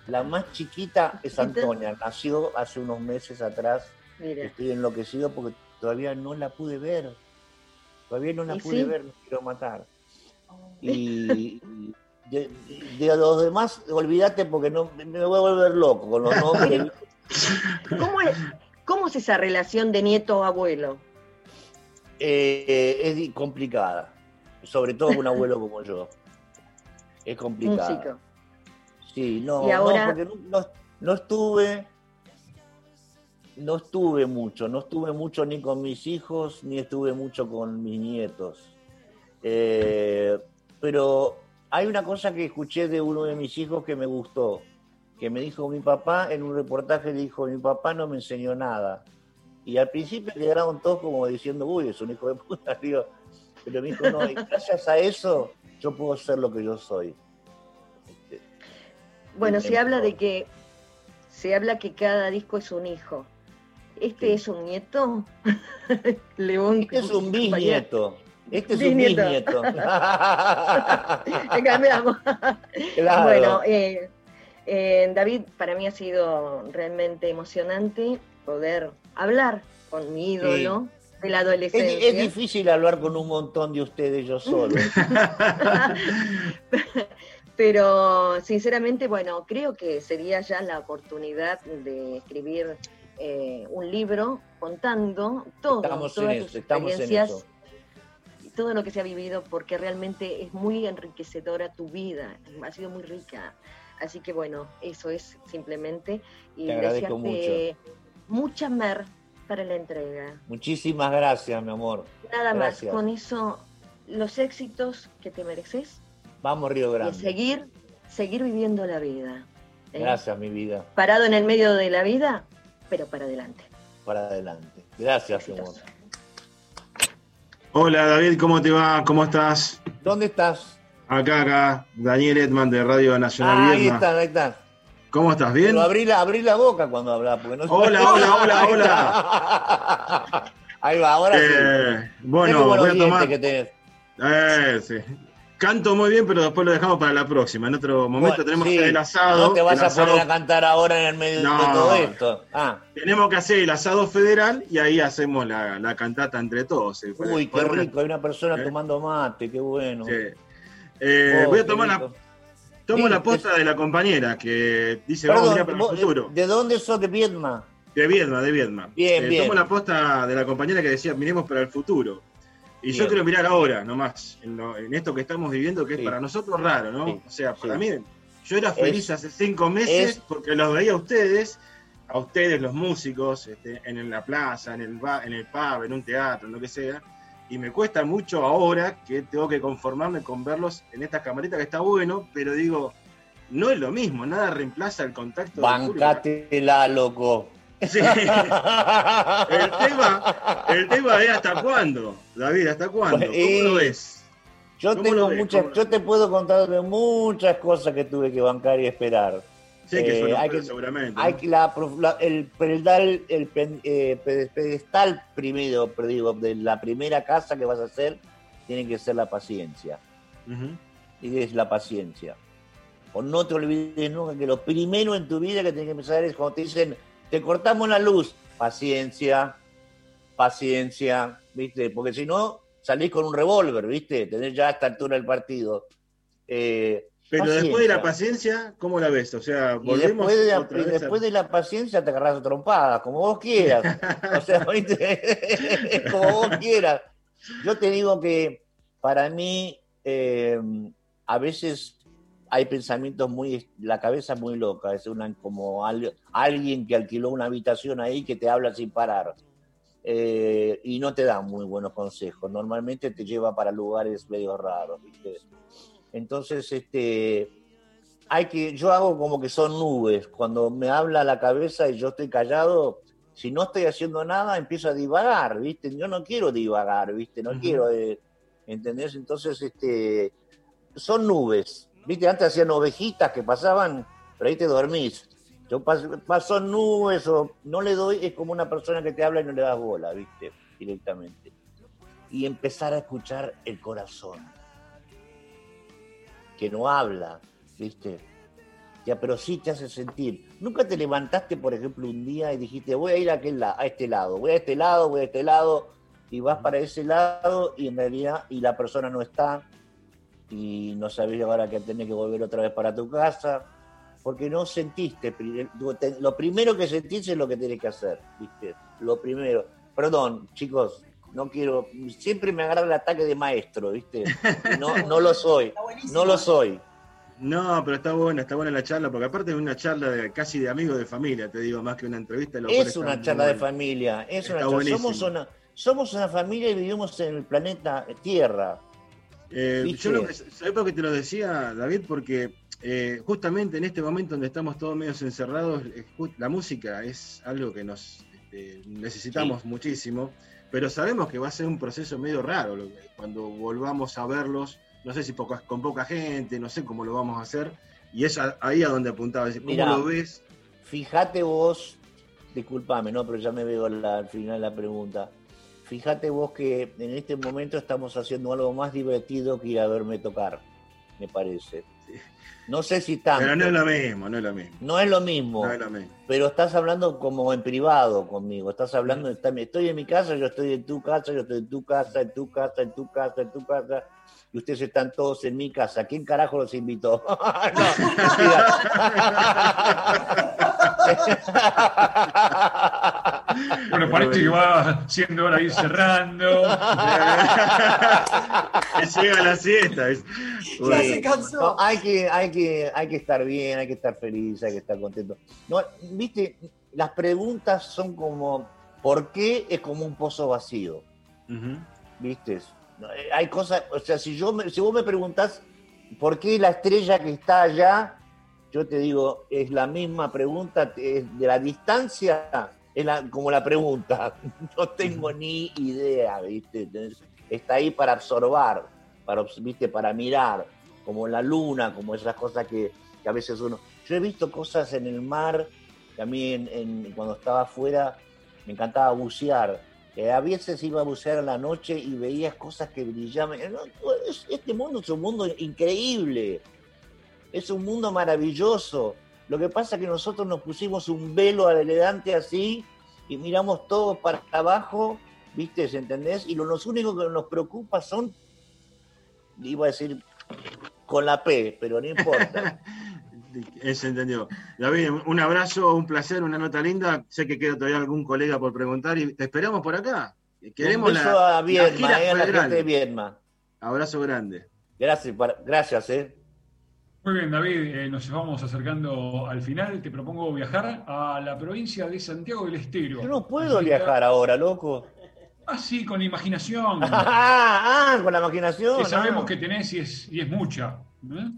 La más chiquita es Antonia, nació hace unos meses atrás. Estoy enloquecido porque todavía no la pude ver. Todavía no la pude ver, no quiero matar. Y, de, los demás, olvídate porque no me voy a volver loco con los nombres. ¿Cómo es, ¿Cómo es esa relación de nieto-abuelo? Eh, es complicada, sobre todo con un abuelo como yo. Es complicada. Sí, no, no porque no, estuve, no estuve mucho, no estuve mucho ni con mis hijos, ni estuve mucho con mis nietos. Eh, pero hay una cosa que escuché de uno de mis hijos que me gustó, que me dijo mi papá, en un reportaje dijo, mi papá no me enseñó nada. Y al principio quedaron todos como diciendo, uy, es un hijo de puta, tío. Pero me dijo, no, y gracias a eso yo puedo ser lo que yo soy. Bueno, se habla de que se habla que cada disco es un hijo. ¿Este es un nieto? León. Este es un bisnieto. Este es un bisnieto. cambiamos. Bueno, eh, eh, David, para mí ha sido realmente emocionante poder hablar con mi ídolo. De la adolescencia. Es, difícil hablar con un montón de ustedes yo solo. Pero sinceramente, bueno, creo que sería ya la oportunidad de escribir eh, un libro contando todo, estamos todas tus experiencias, todo lo que se ha vivido, porque realmente es muy enriquecedora tu vida, ha sido muy rica. Así que bueno, eso es simplemente. Y Te agradezco mucho. mucha mer para la entrega. Muchísimas gracias, mi amor. Nada más, con eso, los éxitos que te mereces Vamos, Río Grande. Y seguir, seguir viviendo la vida. ¿eh? Gracias, mi vida. Parado en el medio de la vida, pero para adelante. Para adelante. Gracias, mi amor. Hola, David, ¿cómo te va? ¿Cómo estás? ¿Dónde estás? Acá, acá. Daniel Edman de Radio Nacional ah, Ahí está, ahí está. ¿Cómo estás? ¿Bien? Pero abrí la, abrí la boca cuando hablas. No... Hola, hola, hola, hola. Ahí va, ahora eh, sí. Bueno, voy a tomar... Que Eh, sí. Canto muy bien, pero después lo dejamos para la próxima. En otro momento tenemos que hacer el asado. No te vas a poner a cantar ahora en el medio de todo esto. Ah. Tenemos que hacer el asado federal y ahí hacemos la, cantata entre todos. Eh, Uy, qué rico. Hay una persona ¿Eh? tomando mate, qué bueno. Eh, oh, voy a tomar la. Tomo la posta de la compañera que dice vamos a para el futuro. ¿De dónde sos? ¿De Viedma? De Viedma, de Viedma. Bien, bien. Tomo la posta de la compañera que decía, miremos para el futuro. Y yo quiero mirar ahora, nomás, en, esto que estamos viviendo, que es para nosotros raro, ¿no? O sea, para mí, yo era feliz hace cinco meses porque los veía a ustedes, a ustedes los músicos, este, en la plaza, en el, en el pub, en un teatro, en lo que sea, y me cuesta mucho ahora que tengo que conformarme con verlos en esta camarita que está bueno, pero digo, no es lo mismo, nada reemplaza el contacto. Bancátela, loco. Sí. el, tema, el tema es hasta cuándo, David, hasta cuándo. ¿Cómo lo ves? Yo tengo muchas, yo te puedo contar de muchas cosas que tuve que bancar y esperar. Sí, que eh, hay que, seguramente. Hay que la, el, pedestal, el eh, pedestal primero, pero digo, de la primera casa que vas a hacer, tiene que ser la paciencia. Y es la paciencia. O no te olvides nunca que lo primero en tu vida que tienes que empezar es cuando te dicen te cortamos la luz, paciencia, paciencia, ¿viste? Porque si no, salís con un revólver, ¿viste? Tenés ya a esta altura el partido. Eh, pero después de la paciencia, ¿cómo la ves? O sea, volvemos y después, de la, después de la paciencia te agarras a trompadas, como vos quieras. o sea, ¿viste? como vos quieras. Yo te digo que para mí, eh, a veces hay pensamientos muy, la cabeza muy loca, es una como alguien que alquiló una habitación ahí que te habla sin parar. Eh, y no te da muy buenos consejos. Normalmente te lleva para lugares medio raros, Entonces, este, hay que, yo hago como que son nubes. Cuando me habla la cabeza y yo estoy callado, si no estoy haciendo nada, empiezo a divagar, ¿viste? Yo no quiero divagar, ¿viste? No quiero. Eh, ¿entendés? Entonces, este, son nubes, ¿viste? Antes hacían ovejitas que pasaban, pero ahí te dormís. Yo paso, nubes o no le doy, es como una persona que te habla y no le das bola, ¿viste? Directamente. Y empezar a escuchar el corazón, que no habla, ¿viste? Ya, pero sí te hace sentir. Nunca te levantaste, por ejemplo, un día y dijiste, voy a ir a, aquel a este lado, voy a este lado, voy a este lado, y vas para ese lado y en realidad y la persona no está y no sabes ahora que tenés que volver otra vez para tu casa porque no sentiste lo primero que sentiste es lo que tenés que hacer viste lo primero perdón chicos no quiero siempre me agarra el ataque de maestro viste no no lo soy no lo soy no, pero está buena, está buena la charla, porque aparte es una charla de, casi de amigo de familia, te digo, más que una entrevista. es una charla de familia, es una charla. Somos una, somos una familia y vivimos en el planeta Tierra. Eh, yo lo que, ¿Sabes por qué te lo decía, David? Porque eh, justamente en este momento donde estamos todos medios encerrados, la música es algo que nos este, necesitamos muchísimo, pero sabemos que va a ser un proceso medio raro cuando volvamos a verlos, no sé si con poca gente, no sé cómo lo vamos a hacer, y es ahí a donde apuntaba, ¿cómo lo ves? Fíjate vos, discúlpame, ¿no? pero ya me veo al final la pregunta fíjate vos que en este momento estamos haciendo algo más divertido que ir a verme tocar, me parece. No sé si tanto. Pero no es lo mismo, no es lo mismo. No es lo mismo. Pero estás hablando como en privado conmigo. Estás hablando, estoy en mi casa, yo estoy en tu casa, yo estoy en tu casa, en tu casa, en tu casa, en tu casa. Y ustedes están todos en mi casa. ¿Quién carajo los invitó? Bueno, parece que va siendo hora de ir cerrando. llega la siesta. Ya se cansó. hay, que, hay, que, hay que estar bien, hay que estar feliz, hay que estar contento. No, Viste, las preguntas son como, ¿por qué es como un pozo vacío? ¿Viste? Eh, hay cosas, o sea, si, yo si vos me preguntás por qué la estrella que está allá, yo te digo, es la misma pregunta, de la distancia es como la pregunta. No tengo ni idea, ¿viste? Está ahí para absorber, para, ¿viste? para mirar, como la luna, como esas cosas que, a veces uno... Yo he visto cosas en el mar, que a mí en, cuando estaba afuera me encantaba bucear. que a veces iba a bucear en la noche y veías cosas que brillaban. Este mundo es un mundo increíble. Es un mundo maravilloso lo que pasa es que nosotros nos pusimos un velo adelante así y miramos todo para abajo, ¿viste? ¿Entendés? Y lo, los únicos que nos preocupa son, iba a decir con la P, pero no importa. Es entendido. David, un abrazo, un placer, una nota linda. Sé que queda todavía algún colega por preguntar y te esperamos por acá. Queremos un beso a Viedma, eh, la gente de Viedma. Abrazo grande. Gracias, gracias, eh. Muy bien, David, eh, nos vamos acercando al final. Te propongo viajar a la provincia de Santiago del Estero. Yo no puedo viajar ahora, loco. Ah, sí, con la imaginación. ah, con la imaginación. Que sabemos que tenés y es, y es mucha. ¿eh?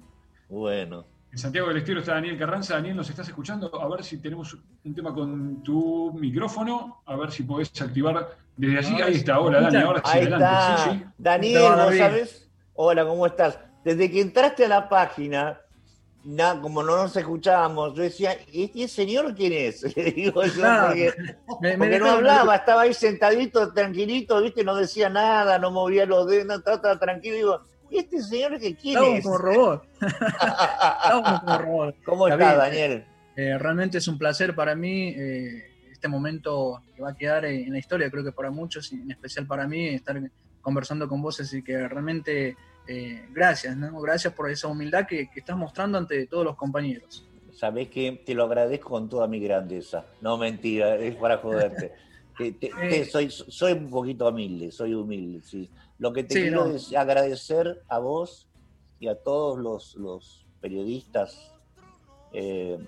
Bueno. En Santiago del Estero está Daniel Carranza. Daniel, ¿nos estás escuchando? A ver si tenemos un tema con tu micrófono. A ver si podés activar desde allí. Ahí está. Hola, Dani. Ahora sí, adelante. Daniel, ¿vos sabés? Hola, ¿cómo estás? Desde que entraste a la página, como no nos escuchábamos, yo decía, ¿y este señor quién es? Le digo yo, porque, no hablaba, estaba ahí sentadito, tranquilito, ¿viste? No decía nada, no movía los dedos, estaba tranquilo. Digo, ¿y este señor que quién Estamos es? como robot. Estamos como robot. ¿Cómo está, Daniel? Eh, realmente es un placer para mí. Eh, este momento que va a quedar en la historia, creo que para muchos, y en especial para mí, estar conversando con vos, así que realmente eh, gracias, ¿no? Gracias por esa humildad que, estás mostrando ante todos los compañeros. Sabés que te lo agradezco con toda mi grandeza. No, mentira, es para joderte. Eh. soy, soy un poquito humilde, soy humilde, sí. Lo que te quiero es agradecer a vos y a todos los, periodistas eh,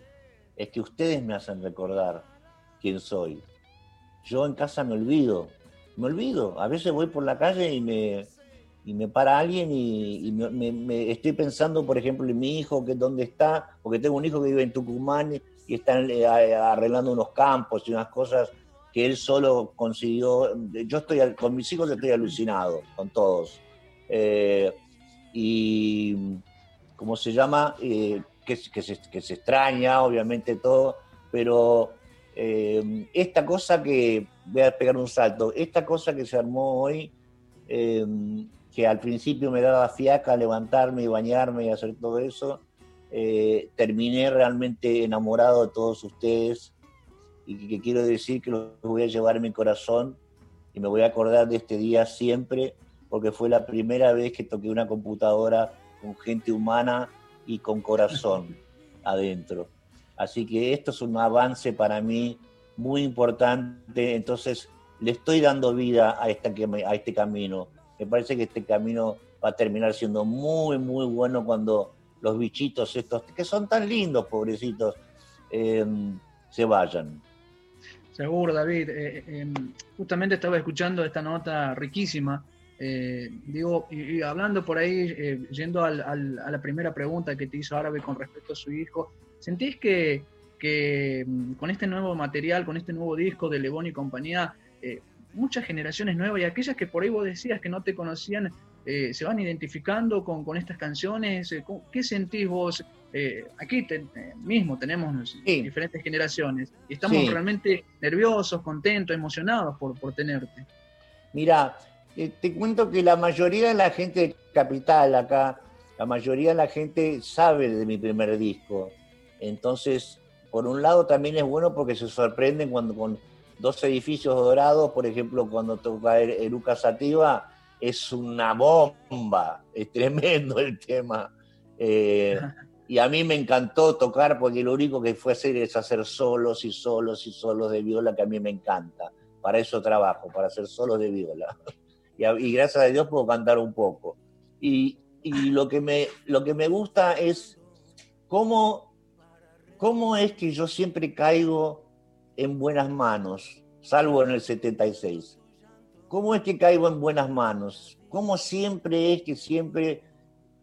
es que ustedes me hacen recordar quién soy. Yo en casa me olvido, me olvido. A veces voy por la calle y me, y me para alguien y, me, estoy pensando, por ejemplo, en mi hijo, que dónde está, porque tengo un hijo que vive en Tucumán y está eh, arreglando unos campos y unas cosas que él solo consiguió. Yo estoy, con mis hijos estoy alucinado, con todos. y, ¿cómo se llama? se, que se extraña, obviamente todo, pero esta cosa que, voy a pegar un salto, esta cosa que se armó hoy, que al principio me daba fiaca levantarme y bañarme y hacer todo eso, eh, terminé realmente enamorado de todos ustedes y que, quiero decir que los voy a llevar en mi corazón y me voy a acordar de este día siempre porque fue la primera vez que toqué una computadora con gente humana y con corazón adentro. Así que esto es un avance para mí muy importante, entonces le estoy dando vida a, esta, a este camino me parece que este camino va a terminar siendo muy, muy bueno cuando los bichitos estos, que son tan lindos, pobrecitos, em, se vayan. Seguro, David. Eh, em, justamente estaba escuchando esta nota riquísima. Eh, digo, y, hablando por ahí, eh, yendo a la primera pregunta que te hizo Árabe con respecto a su hijo, ¿sentís que, que em, con este nuevo material, con este nuevo disco de Lebón y compañía, muchas generaciones nuevas y aquellas que por ahí vos decías que no te conocían, eh, se van identificando con, con estas canciones. Eh, ¿Qué sentís vos? Eh, aquí mismo tenemos diferentes generaciones y estamos realmente nerviosos, contentos, emocionados por, por tenerte. Mira, te cuento que la mayoría de la gente de Capital acá, la mayoría de la gente sabe de mi primer disco. Entonces, por un lado también es bueno porque se sorprenden cuando con dos edificios dorados, por ejemplo, cuando toca Eruca Sativa, es una bomba, es tremendo el tema. Eh, y a mí me encantó tocar porque lo único que fue hacer es hacer solos y solos y solos de viola, que a mí me encanta. Para eso trabajo, para hacer solos de viola. Y, gracias a Dios puedo cantar un poco. Y, lo, que me, lo que me gusta es cómo, cómo es que yo siempre caigo en buenas manos, salvo en el 76. ¿Cómo es que caigo en buenas manos? ¿Cómo siempre es que siempre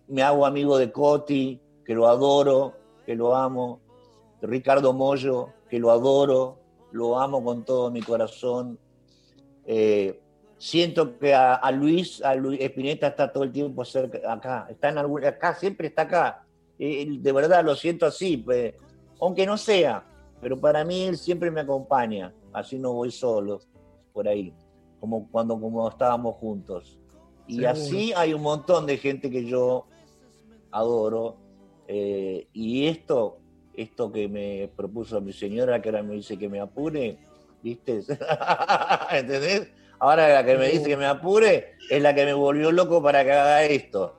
me hago amigo de Coti, que lo adoro, que lo amo, Ricardo Mollo, que lo adoro, lo amo con todo mi corazón. Eh, siento que a, Luis, a Luis Espineta está todo el tiempo cerca, acá, está en acá, siempre está acá. Eh, de verdad lo siento así, pues, aunque no sea, pero para mí él siempre me acompaña, así no voy solo por ahí, como cuando como estábamos juntos. Y así hay un montón de gente que yo adoro. Eh, y esto, esto que me propuso mi señora, que ahora me dice que me apure, ¿viste? ¿Entendés? Ahora la que me dice que me apure es la que me volvió loco para que haga esto.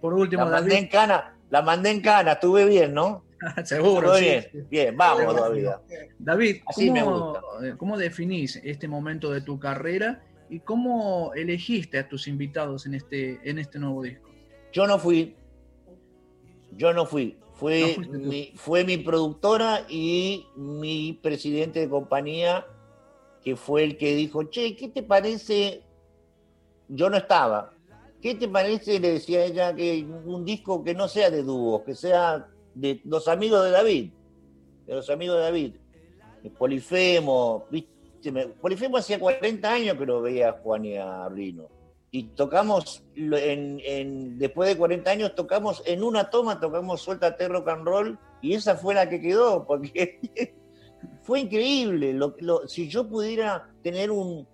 Por último, la mandé en cana, la mandé en cana, estuve bien, ¿no? Seguro. bien, bien, vamos todavía. David, ¿cómo, eh, ¿cómo definís este momento de tu carrera y cómo elegiste a tus invitados en este, en este nuevo disco? Yo no fui, yo no fui. Fue, mi, fue mi productora y mi presidente de compañía, que fue el que dijo, che, ¿qué te parece? Yo no estaba. ¿Qué te parece? Le decía ella que un disco que no sea de dúos, que sea de los amigos de David, de los amigos de David. Polifemo, ¿viste? Polifemo hacía 40 años que no veía a Juan y a Rino. Y tocamos, en, después de 40 años, tocamos en una toma, tocamos Suéltate Rock and Roll, y esa fue la que quedó, porque fue increíble. si yo pudiera tener un,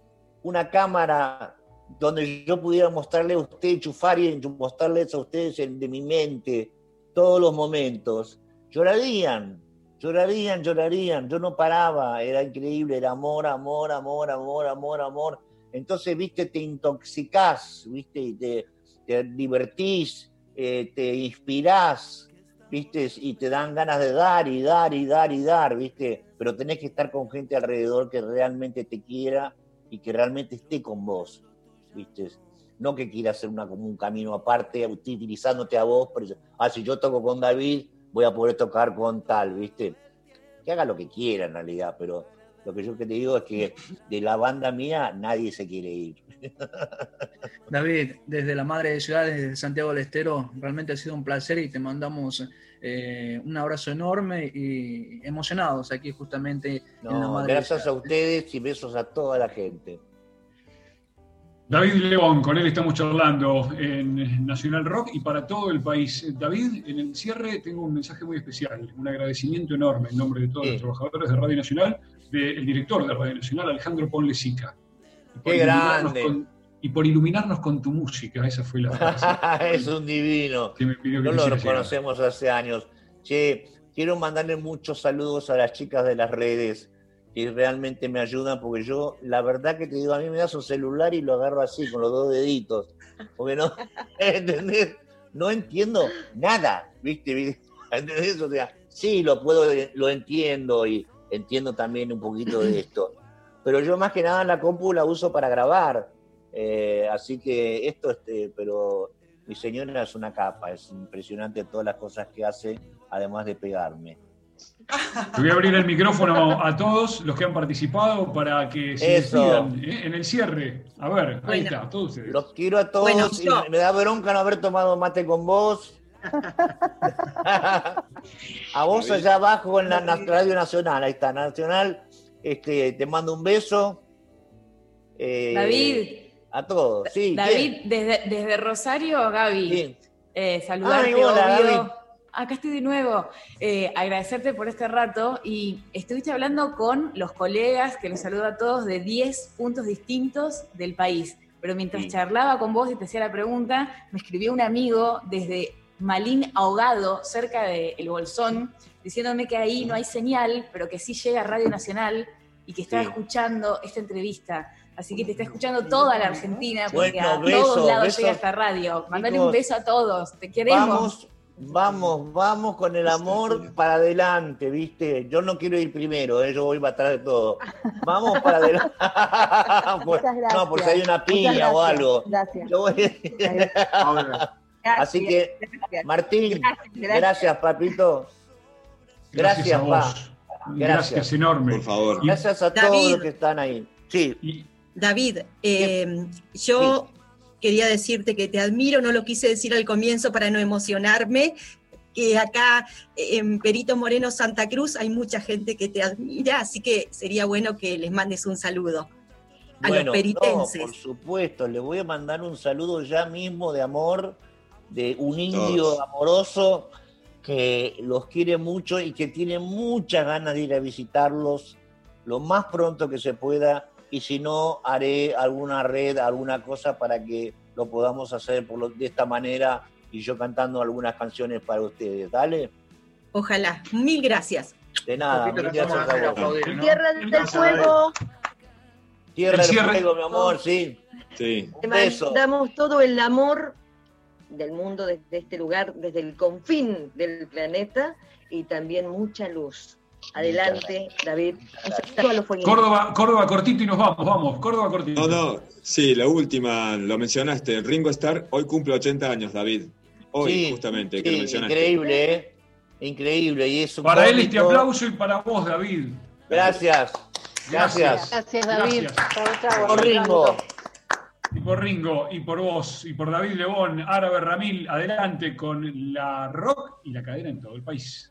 una cámara donde yo pudiera mostrarle a usted, chufar y mostrarles a ustedes de mi mente, todos los momentos, llorarían, llorarían, llorarían. Yo no paraba, era increíble, era amor, amor, amor, amor, amor, amor. Entonces, viste, te intoxicás, viste, te, divertís, eh, te inspirás, viste, y te dan ganas de dar y dar y dar y dar, viste. Pero tenés que estar con gente alrededor que realmente te quiera y que realmente esté con vos, viste no que quiera hacer una, como un camino aparte, utilizándote a vos, pero, ah, si yo toco con David, voy a poder tocar con tal, ¿viste? Que haga lo que quiera en realidad, pero lo que yo te digo es que de la banda mía nadie se quiere ir. David, desde la Madre de Ciudades, desde Santiago del Estero, realmente ha sido un placer y te mandamos eh, un abrazo enorme y emocionados aquí justamente en la Madre Gracias a ustedes y besos a toda la gente. David León, con él estamos charlando en Nacional Rock y para todo el país. David, en el cierre tengo un mensaje muy especial, un agradecimiento enorme en nombre de todos los trabajadores de Radio Nacional, del director de Radio Nacional, Alejandro Ponlesica. ¡Qué grande! y por iluminarnos con tu música, esa fue la frase. es un divino. no lo conocemos hace años. Che, quiero mandarle muchos saludos a las chicas de las redes que realmente me ayudan, porque yo, la verdad que te digo, a mí me das un celular y lo agarro así, con los dos deditos, porque no, ¿entendés? No entiendo nada, ¿viste? ¿Entendés? O sea, sí, lo puedo, lo entiendo y entiendo también un poquito de esto, pero yo más que nada la compu la uso para grabar, eh, así que esto, este, pero mi señora es una capa, es impresionante todas las cosas que hace, además de pegarme. Te voy a abrir el micrófono a todos los que han participado para que se despidan ¿eh? en el cierre. A ver, ahí está, todos ustedes. Los quiero a todos y me da bronca no haber tomado mate con vos. a vos allá abajo en la Radio Nacional, ahí está, Nacional, este, te mando un beso. Eh, David. A todos, sí. David, desde, desde, Rosario, Gaby. Sí. Eh, saludarte, acá estoy de nuevo. Eh, agradecerte por este rato y estuviste hablando con los colegas, que los saludo a todos, de 10 puntos distintos del país. Pero mientras charlaba con vos y te hacía la pregunta, me escribió un amigo desde Malín Ahogado, cerca de El Bolsón, diciéndome que ahí no hay señal, pero que sí llega Radio Nacional y que estaba escuchando esta entrevista. Así que te está escuchando toda la Argentina, porque a todos lados llega esta radio. Mandale un beso a todos, te queremos. Vamos, vamos con el amor para adelante, ¿viste? Yo no quiero ir primero, ¿eh? yo voy para atrás de todo. Vamos para adelante. Pues, no, porque hay una piña o algo. Gracias. Así que, Martín, gracias, papito. Gracias, pa. Gracias. enorme. Por favor. Gracias a todos los que están ahí. Sí. David, eh, yo quería decirte que te admiro, no lo quise decir al comienzo para no emocionarme, que acá en Perito Moreno, Santa Cruz, hay mucha gente que te admira, así que sería bueno que les mandes un saludo a los peritenses. por supuesto, le voy a mandar un saludo ya mismo de amor, de un indio amoroso que los quiere mucho y que tiene muchas ganas de ir a visitarlos lo más pronto que se pueda y si no, haré alguna red, alguna cosa para que lo podamos hacer por de esta manera y yo cantando algunas canciones para ustedes. ¿Dale? Ojalá. Mil gracias. De nada, mil gracias a vos. Tierra del Fuego. Tierra del Fuego, mi amor, sí. Sí. Te mandamos todo el amor del mundo desde este lugar, desde el confín del planeta y también mucha luz. Adelante, David. Córdoba, Córdoba cortito y nos vamos, vamos, Córdoba cortito. No, no, sí, la última, lo mencionaste, Ringo Starr hoy cumple 80 años, David. Hoy, justamente, que lo mencionaste. Increíble, ¿eh? Increíble. Y eso para él este aplauso y para vos, David. Gracias. Gracias. Gracias, David. por Ringo. Y por Ringo, y por vos, y por David León, Árabe Ramil, adelante con la rock y la cadena en todo el país.